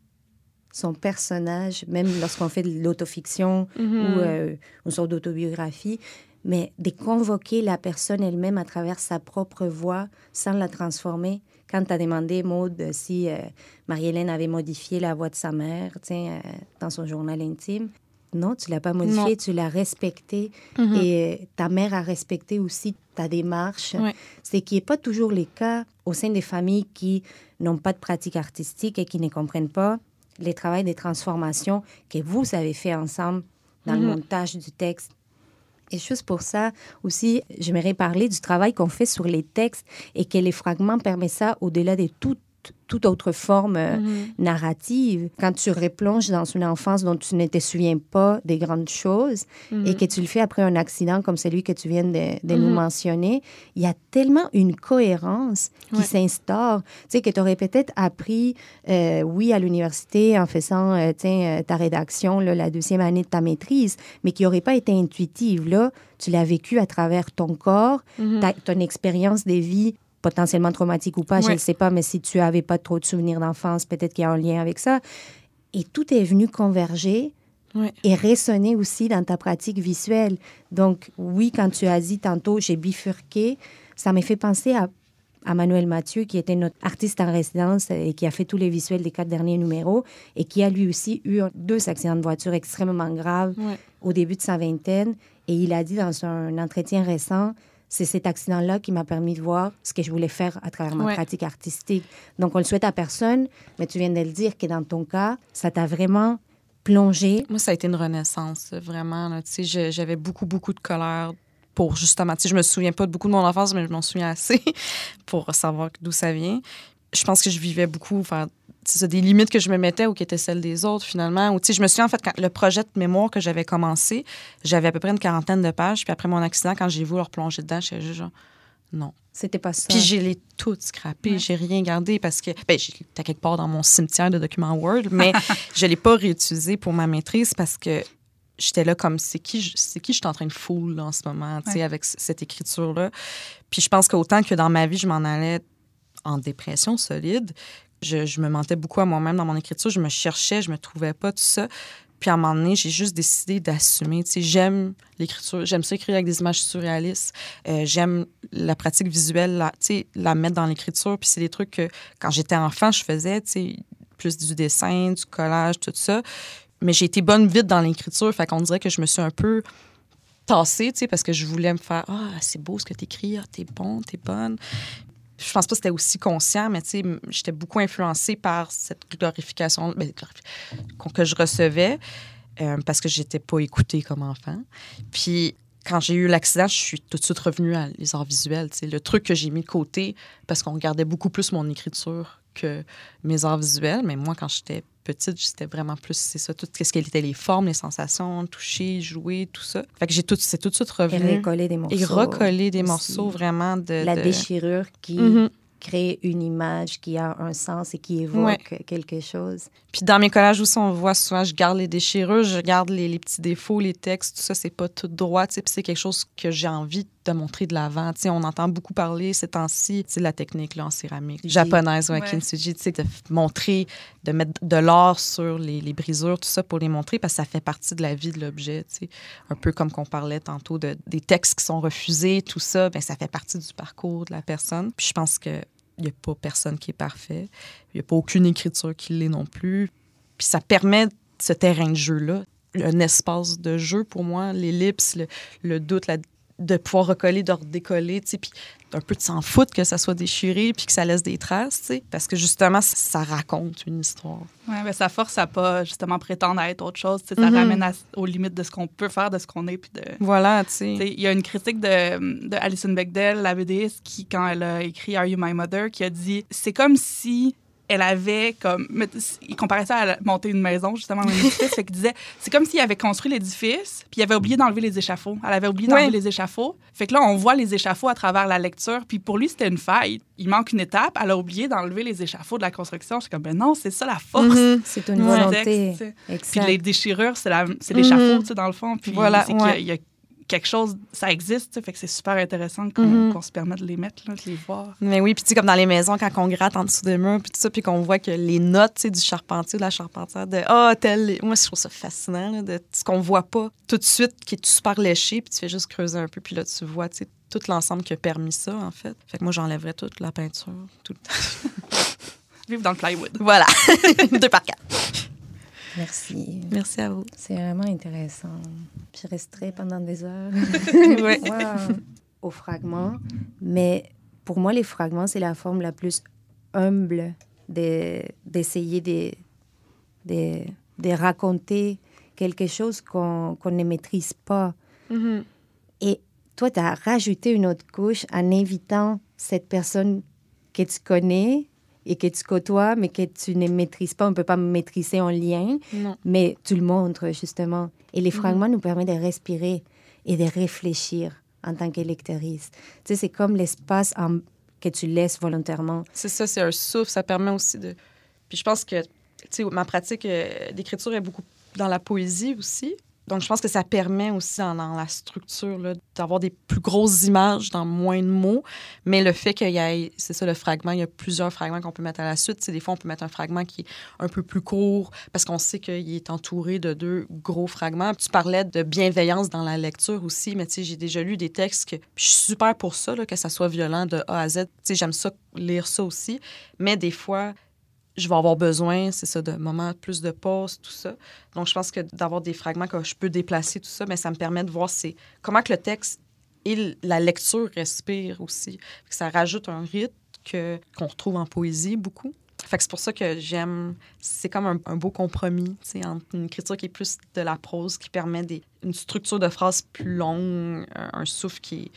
son personnage, même lorsqu'on fait de l'autofiction Mhm. ou euh, une sorte d'autobiographie, mais de convoquer la personne elle-même à travers sa propre voix sans la transformer. Quand tu as demandé, Maude, si euh, Marie-Hélène avait modifié la voix de sa mère euh, dans son journal intime, non, tu l'as pas modifié, Non. tu l'as respecté. Mhm. Et euh, ta mère a respecté aussi ta démarche. C'est qui n'est pas toujours le cas au sein des familles qui n'ont pas de pratique artistique et qui ne comprennent pas les travaux de transformation que vous avez fait ensemble dans le Mhm. montage du texte. Et juste pour ça aussi, j'aimerais parler du travail qu'on fait sur les textes et que les fragments permettent ça au-delà de toute, toute autre forme euh, Mhm. narrative. Quand tu replonges dans une enfance dont tu ne te souviens pas des grandes choses et que tu le fais après un accident comme celui que tu viens de, de nous Mhm. mentionner, il y a tellement une cohérence qui Ouais. s'instaure. Tu sais, que tu aurais peut-être appris, euh, oui, à l'université en faisant euh, tiens, ta rédaction, là, la deuxième année de ta maîtrise, mais qui n'aurait pas été intuitive. Là, tu l'as vécu à travers ton corps, Mhm. ta- ton expérience de vie potentiellement traumatique ou pas, je ne sais pas, mais si tu avais pas trop de souvenirs d'enfance, peut-être qu'il y a un lien avec ça. Et tout est venu converger Ouais. et résonner aussi dans ta pratique visuelle. Donc, oui, quand tu as dit tantôt, j'ai bifurqué, ça m'a fait penser à, à Manuel Mathieu, qui était notre artiste en résidence et qui a fait tous les visuels des quatre derniers numéros et qui a lui aussi eu deux accidents de voiture extrêmement graves Ouais. au début de sa vingtaine. Et il a dit dans un entretien récent, c'est cet accident-là qui m'a permis de voir ce que je voulais faire à travers ma Ouais. pratique artistique. Donc, on le souhaite à personne, mais tu viens de le dire que dans ton cas, ça t'a vraiment plongé. Moi, ça a été une renaissance, vraiment. Tu sais, j'avais beaucoup, beaucoup de colère pour justement. Tu sais, je me souviens pas de beaucoup de mon enfance, mais je m'en souviens assez pour savoir d'où ça vient. Je pense que je vivais beaucoup, enfin, ça, des limites que je me mettais ou qui étaient celles des autres, finalement. Ou, je me souviens, en fait, quand le projet de mémoire que j'avais commencé, j'avais à peu près une quarantaine de pages. Puis après mon accident, quand j'ai voulu leur plonger dedans, j'étais juste genre, non. C'était pas ça. Puis j'ai les toutes scrappées, j'ai rien gardé parce que ben t'as quelque part dans mon cimetière de documents Word, mais je l'ai pas réutilisé pour ma maîtrise parce que j'étais là comme c'est qui je- c'est qui je suis en train de foule en ce moment, tu sais Ouais. avec cette écriture là. Puis je pense qu'autant que dans ma vie je m'en allais en dépression solide, je, me mentais beaucoup à moi-même dans mon écriture, je me cherchais, je me trouvais pas tout ça. Puis à un moment donné, j'ai juste décidé d'assumer. Tu j'aime l'écriture, j'aime ça écrire avec des images surréalistes. Euh, j'aime la pratique visuelle, la, la mettre dans l'écriture. Puis c'est des trucs que quand j'étais enfant, je faisais, tu plus du dessin, du collage, tout ça. Mais j'ai été bonne vite dans l'écriture. Fait qu'on dirait que je me suis un peu tassée, tu parce que je voulais me faire Ah, c'est beau ce que t'écris, ah, t'es bon, t'es bonne. Je pense pas que c'était aussi conscient, mais j'étais beaucoup influencée par cette glorification ben, que je recevais euh, parce que j'étais pas écoutée comme enfant. Puis quand j'ai eu l'accident, je suis tout de suite revenue à les arts visuels. sais, Le truc que j'ai mis de côté parce qu'on regardait beaucoup plus mon écriture que mes arts visuels. Mais moi, quand j'étais petite, c'était vraiment plus, c'est ça, tout ce qui était les formes, les sensations, toucher, jouer, tout ça. Fait que j'ai tout, c'est tout de suite Et revenu. recoller des morceaux. Et recoller des aussi. morceaux vraiment de. La de- déchirure qui Mhm. crée une image qui a un sens et qui évoque quelque chose. Puis dans mes collages aussi, on voit souvent, je garde les déchirures, je garde les, les petits défauts, les textes, tout ça, c'est pas tout droit, tu sais, puis c'est quelque chose que j'ai envie de montrer de l'avant. Tu sais, on entend beaucoup parler ces temps-ci, de la technique là, en céramique japonaise, ouais, Ouais. kintsugi, tu sais, de montrer, de mettre de l'or sur les, les brisures, tout ça pour les montrer, parce que ça fait partie de la vie de l'objet, tu sais. Un peu comme qu'on parlait tantôt de, des textes qui sont refusés, tout ça, ben ça fait partie du parcours de la personne. Puis je pense que il n'y a pas personne qui est parfait. Il n'y a pas aucune écriture qui l'est non plus. Puis ça permet ce terrain de jeu-là, un espace de jeu pour moi, l'ellipse, le, le doute, la- de pouvoir recoller, de redécoller, tu sais, puis un peu de s'en foutre que ça soit déchiré puis que ça laisse des traces, tu sais, parce que justement, ça, raconte une histoire. Ouais, ben, ça force à pas justement prétendre à être autre chose. tu sais, Ça Mhm. ramène à- aux limites de ce qu'on peut faire, de ce qu'on est. Puis de... Voilà, tu sais, Il y a une critique de, de Alison Bechdel, la BDiste, qui, quand elle a écrit Are You My Mother, qui a dit c'est comme si elle avait comme. Il comparait ça à monter une maison, justement, un édifice. fait qu'il disait c'est comme s'il avait construit l'édifice, puis il avait oublié d'enlever les échafauds. Elle avait oublié d'enlever les échafauds. Fait que là, on voit les échafauds à travers la lecture, puis pour lui, c'était une faille. Il manque une étape. Elle a oublié d'enlever les échafauds de la construction. Je suis comme ben non, c'est ça la force. Mhm. C'est une volonté. Texte. Puis les déchirures, c'est c'est l'échafaud, Mhm. tu sais, dans le fond. Puis Voilà, c'est qu'il y a- ouais. il y, a quelque chose, ça existe, fait que c'est super intéressant qu'on Mhm. se permette de les mettre, là, de les voir. Mais oui, puis tu sais, comme dans les maisons, quand on gratte en dessous des murs, puis tout ça, puis qu'on voit que les notes, tu sais, du charpentier, de la charpentière, de « Ah, tel... » Moi, je trouve ça fascinant, là, de ce qu'on voit pas tout de suite, qui est super léché, puis tu fais juste creuser un peu, puis là, tu vois, tu sais, tout l'ensemble qui a permis ça, en fait. Fait que moi, j'enlèverais toute la peinture, tout le temps. Vivre dans le plywood. Voilà. Deux par quatre. Merci. Merci à vous. C'est vraiment intéressant. Je resterai pendant des heures. Ouais. Wow. Aux fragments. Mais pour moi, les fragments, c'est la forme la plus humble de- d'essayer de, de, de raconter quelque chose qu'on ne maîtrise pas. Mhm. Et toi, tu as rajouté une autre couche en invitant cette personne que tu connais et que tu côtoies, mais que tu ne maîtrises pas. On ne peut pas maîtriser en lien, Non. mais tu le montres justement. Et les fragments nous permettent de respirer et de réfléchir en tant qu'électoriste. Tu sais, c'est comme l'espace en- que tu laisses volontairement. C'est ça, c'est un souffle. Ça permet aussi de. Puis je pense que, tu sais, ma pratique euh, d'écriture est beaucoup dans la poésie aussi. Donc, je pense que ça permet aussi dans, la structure d'avoir des plus grosses images dans moins de mots. Mais le fait qu'il y ait, c'est ça le fragment, il y a plusieurs fragments qu'on peut mettre à la suite. C'est des fois, on peut mettre un fragment qui est un peu plus court parce qu'on sait qu'il est entouré de deux gros fragments. Tu parlais de bienveillance dans la lecture aussi, mais j'ai déjà lu des textes que je suis super pour ça, que ça soit violent de A à Z. J'aime ça, lire ça aussi. Mais des fois, je vais avoir besoin, c'est ça, de moments plus de pause, tout ça. Donc, je pense que d'avoir des fragments que je peux déplacer, tout ça, mais ça me permet de voir comment que le texte et la lecture respirent aussi. Ça rajoute un rythme que, qu'on retrouve en poésie beaucoup. Fait que c'est pour ça que j'aime. C'est comme un, beau compromis, entre une écriture qui est plus de la prose, qui permet des, une structure de phrase plus longue, un, souffle qui est,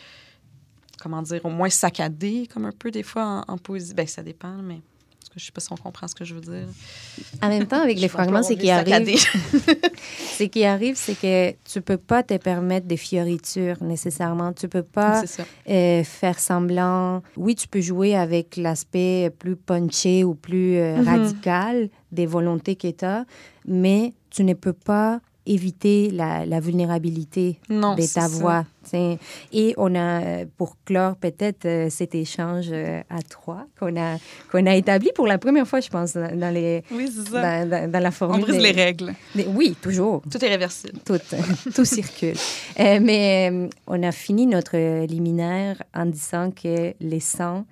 comment dire, au moins saccadé, comme un peu des fois en, en poésie. Ben, ça dépend, mais. Parce que Je sais pas si on comprend ce que je veux dire. En même temps, avec les fragments, c'est avoir qu'il les arrive, saccadés. c'est qui arrive, c'est que tu peux pas te permettre des fioritures nécessairement. Tu peux pas euh, faire semblant. Oui, tu peux jouer avec l'aspect plus punché ou plus euh, Mhm. radical des volontés que tu as, mais tu ne peux pas éviter la, la vulnérabilité Non, de ta voix. Et on a, euh, pour clore peut-être euh, cet échange euh, à trois qu'on a, qu'on a établi pour la première fois, je pense, dans, les, Oui, dans, dans- dans la On formule. brise des- les règles. des- oui, toujours. Tout est réversible. Tout, tout circule. Euh, mais euh, on a fini notre liminaire en disant que les sang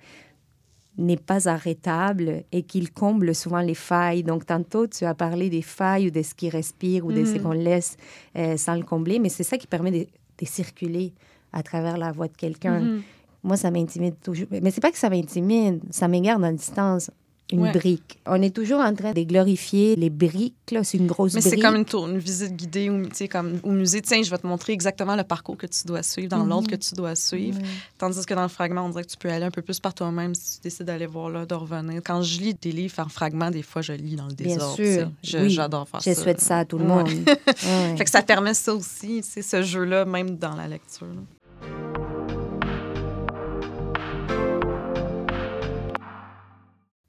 n'est pas arrêtable et qu'il comble souvent les failles. Donc, tantôt, tu as parlé des failles ou de ce qui respire ou de ce Mhm. qu'on laisse euh, sans le combler, mais c'est ça qui permet de, de circuler à travers la voix de quelqu'un. Mhm. Moi, ça m'intimide toujours. Mais c'est pas que ça m'intimide, ça m'égarde en distance. Une Ouais. brique. On est toujours en train de glorifier les briques. C'est une grosse Mais brique. c'est comme une, tour, une visite guidée sais, comme, au musée. Tiens, je vais te montrer exactement le parcours que tu dois suivre dans Mhm. l'ordre que tu dois suivre. Tandis que dans le fragment, on dirait que tu peux aller un peu plus par toi-même si tu décides d'aller voir là, de revenir. Quand je lis des livres en fragments, des fois, je lis dans le Bien désordre. sûr. Je- oui. J'adore faire Je ça. souhaite ça à tout le Ouais. monde. Ouais. Fait que ça permet ça aussi, ce jeu-là, même dans la lecture. là.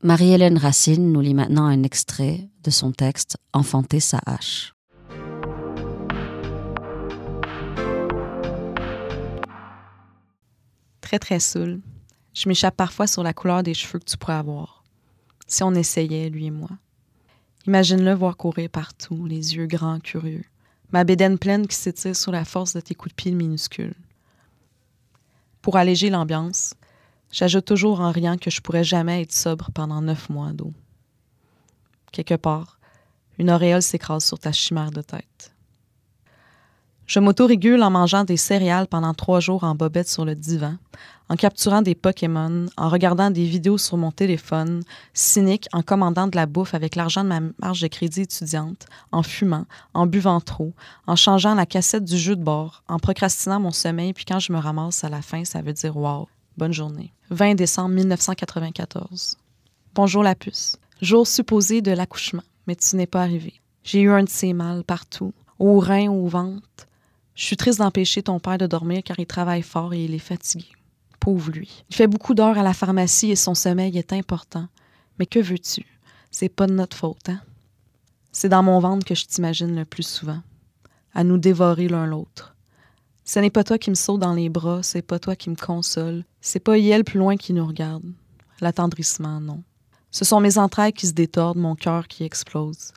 Marie-Hélène Racine nous lit maintenant un extrait de son texte Enfanter sa hache. Très, très saoul. Je m'échappe parfois sur la couleur des cheveux que tu pourrais avoir. Si on essayait, lui et moi. Imagine-le voir courir partout, les yeux grands, curieux. Ma bédaine pleine qui s'étire sous la force de tes coups de pied minuscules. Pour alléger l'ambiance, j'ajoute toujours en riant que je pourrais jamais être sobre pendant neuf mois d'eau. Quelque part, une auréole s'écrase sur ta chimère de tête. Je m'autorégule en mangeant des céréales pendant trois jours en bobette sur le divan, en capturant des Pokémon, en regardant des vidéos sur mon téléphone, cynique en commandant de la bouffe avec l'argent de ma marge de crédit étudiante, en fumant, en buvant trop, en changeant la cassette du jeu de bord, en procrastinant mon sommeil, puis quand je me ramasse à la fin, ça veut dire Wow, bonne journée. 20 décembre 1994. Bonjour la puce. Jour supposé de l'accouchement, mais tu n'es pas arrivé. J'ai eu un de ces mal partout, au rein, au ventre. Je suis triste d'empêcher ton père de dormir car il travaille fort et il est fatigué. Pauvre lui. Il fait beaucoup d'heures à la pharmacie et son sommeil est important. Mais que veux-tu? C'est pas de notre faute, hein? C'est dans mon ventre que je t'imagine le plus souvent. À nous dévorer l'un l'autre. Ce n'est pas toi qui me saute dans les bras, c'est pas toi qui me console, c'est pas Yel plus loin qui nous regarde. L'attendrissement, non. Ce sont mes entrailles qui se détordent, mon cœur qui explose.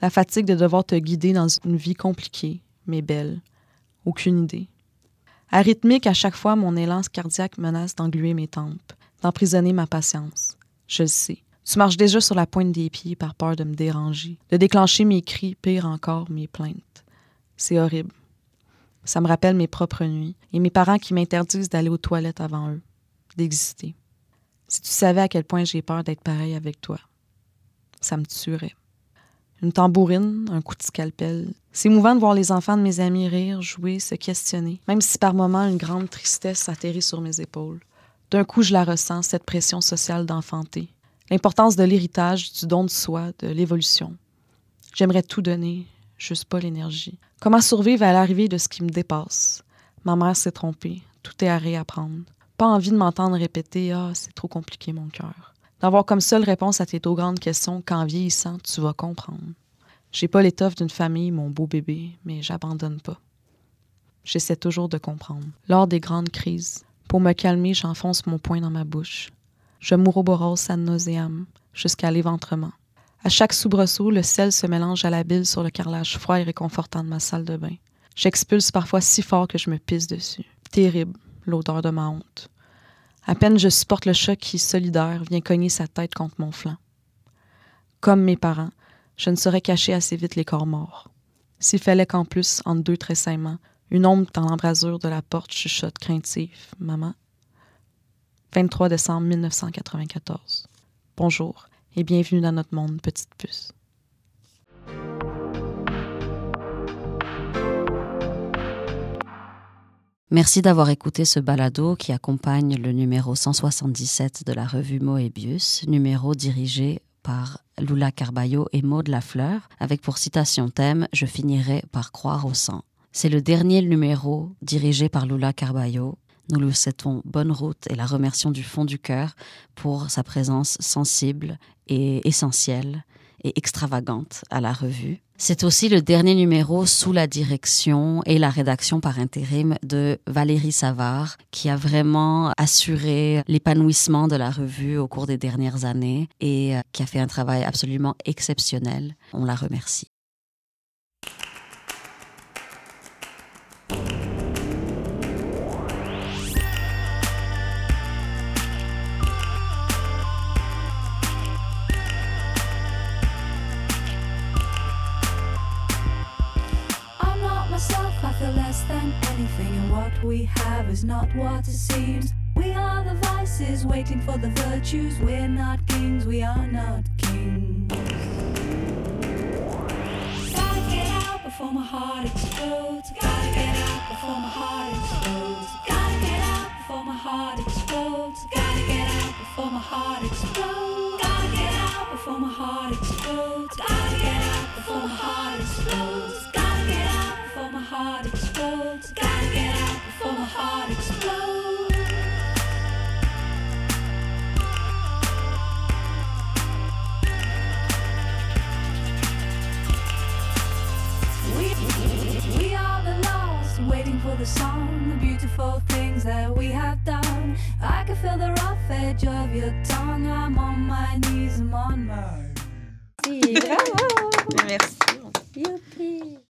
La fatigue de devoir te guider dans une vie compliquée, mais belle. Aucune idée. Arythmique, à chaque fois, mon élan cardiaque menace d'engluer mes tempes, d'emprisonner ma patience. Je le sais. Tu marches déjà sur la pointe des pieds par peur de me déranger, de déclencher mes cris, pire encore, mes plaintes. C'est horrible. Ça me rappelle mes propres nuits et mes parents qui m'interdisent d'aller aux toilettes avant eux, d'exister. Si tu savais à quel point j'ai peur d'être pareil avec toi, ça me tuerait. Une tambourine, un coup de scalpel. C'est émouvant de voir les enfants de mes amis rire, jouer, se questionner, même si par moments une grande tristesse atterrit sur mes épaules. D'un coup, je la ressens, cette pression sociale d'enfanter. L'importance de l'héritage, du don de soi, de l'évolution. J'aimerais tout donner, juste pas l'énergie. Comment survivre à l'arrivée de ce qui me dépasse? Ma mère s'est trompée, tout est à réapprendre. Pas envie de m'entendre répéter Ah, c'est trop compliqué, mon cœur. D'avoir comme seule réponse à tes trop grandes questions qu'en vieillissant, tu vas comprendre. J'ai pas l'étoffe d'une famille, mon beau bébé, mais j'abandonne pas. J'essaie toujours de comprendre. Lors des grandes crises, pour me calmer, j'enfonce mon poing dans ma bouche. Je m'ouroboros ad nauseam jusqu'à l'éventrement. À chaque soubresaut, le sel se mélange à la bile sur le carrelage froid et réconfortant de ma salle de bain. J'expulse parfois si fort que je me pisse dessus. Terrible, l'odeur de ma honte. À peine je supporte le choc qui, solidaire, vient cogner sa tête contre mon flanc. Comme mes parents, je ne saurais cacher assez vite les corps morts. S'il fallait qu'en plus, entre deux tressaillements, une ombre dans l'embrasure de la porte chuchote craintive Maman. 23 décembre 1994. Bonjour et bienvenue dans notre monde, petite puce. Merci d'avoir écouté ce balado qui accompagne le numéro 177 de la revue Moebius, numéro dirigé par Lula Carballo et Maud Lafleur, avec pour citation thème Je finirai par croire au sang. C'est le dernier numéro dirigé par Lula Carballo. Nous lui souhaitons bonne route et la remercions du fond du cœur pour sa présence sensible et essentielle et extravagante à la revue. C'est aussi le dernier numéro sous la direction et la rédaction par intérim de Valérie Savard, qui a vraiment assuré l'épanouissement de la revue au cours des dernières années et euh, qui a fait un travail absolument exceptionnel. On la remercie. Than anything, and what we have is not what it seems. We are the vices waiting for the virtues. We're not kings, we are not kings. Gotta get out before my heart explodes. Gotta get out before my heart explodes. Gotta get out before my heart explodes. Gotta get out before my heart explodes. Gotta get out before my heart explodes. Gotta get out before my heart explodes. Heart explodes. Gotta get out before my heart explodes. We, we are the lost, waiting for the song, the beautiful things that we have done. I can feel the rough edge of your tongue. I'm on my knees, I'm on my. Bravo! Merci. Youpi!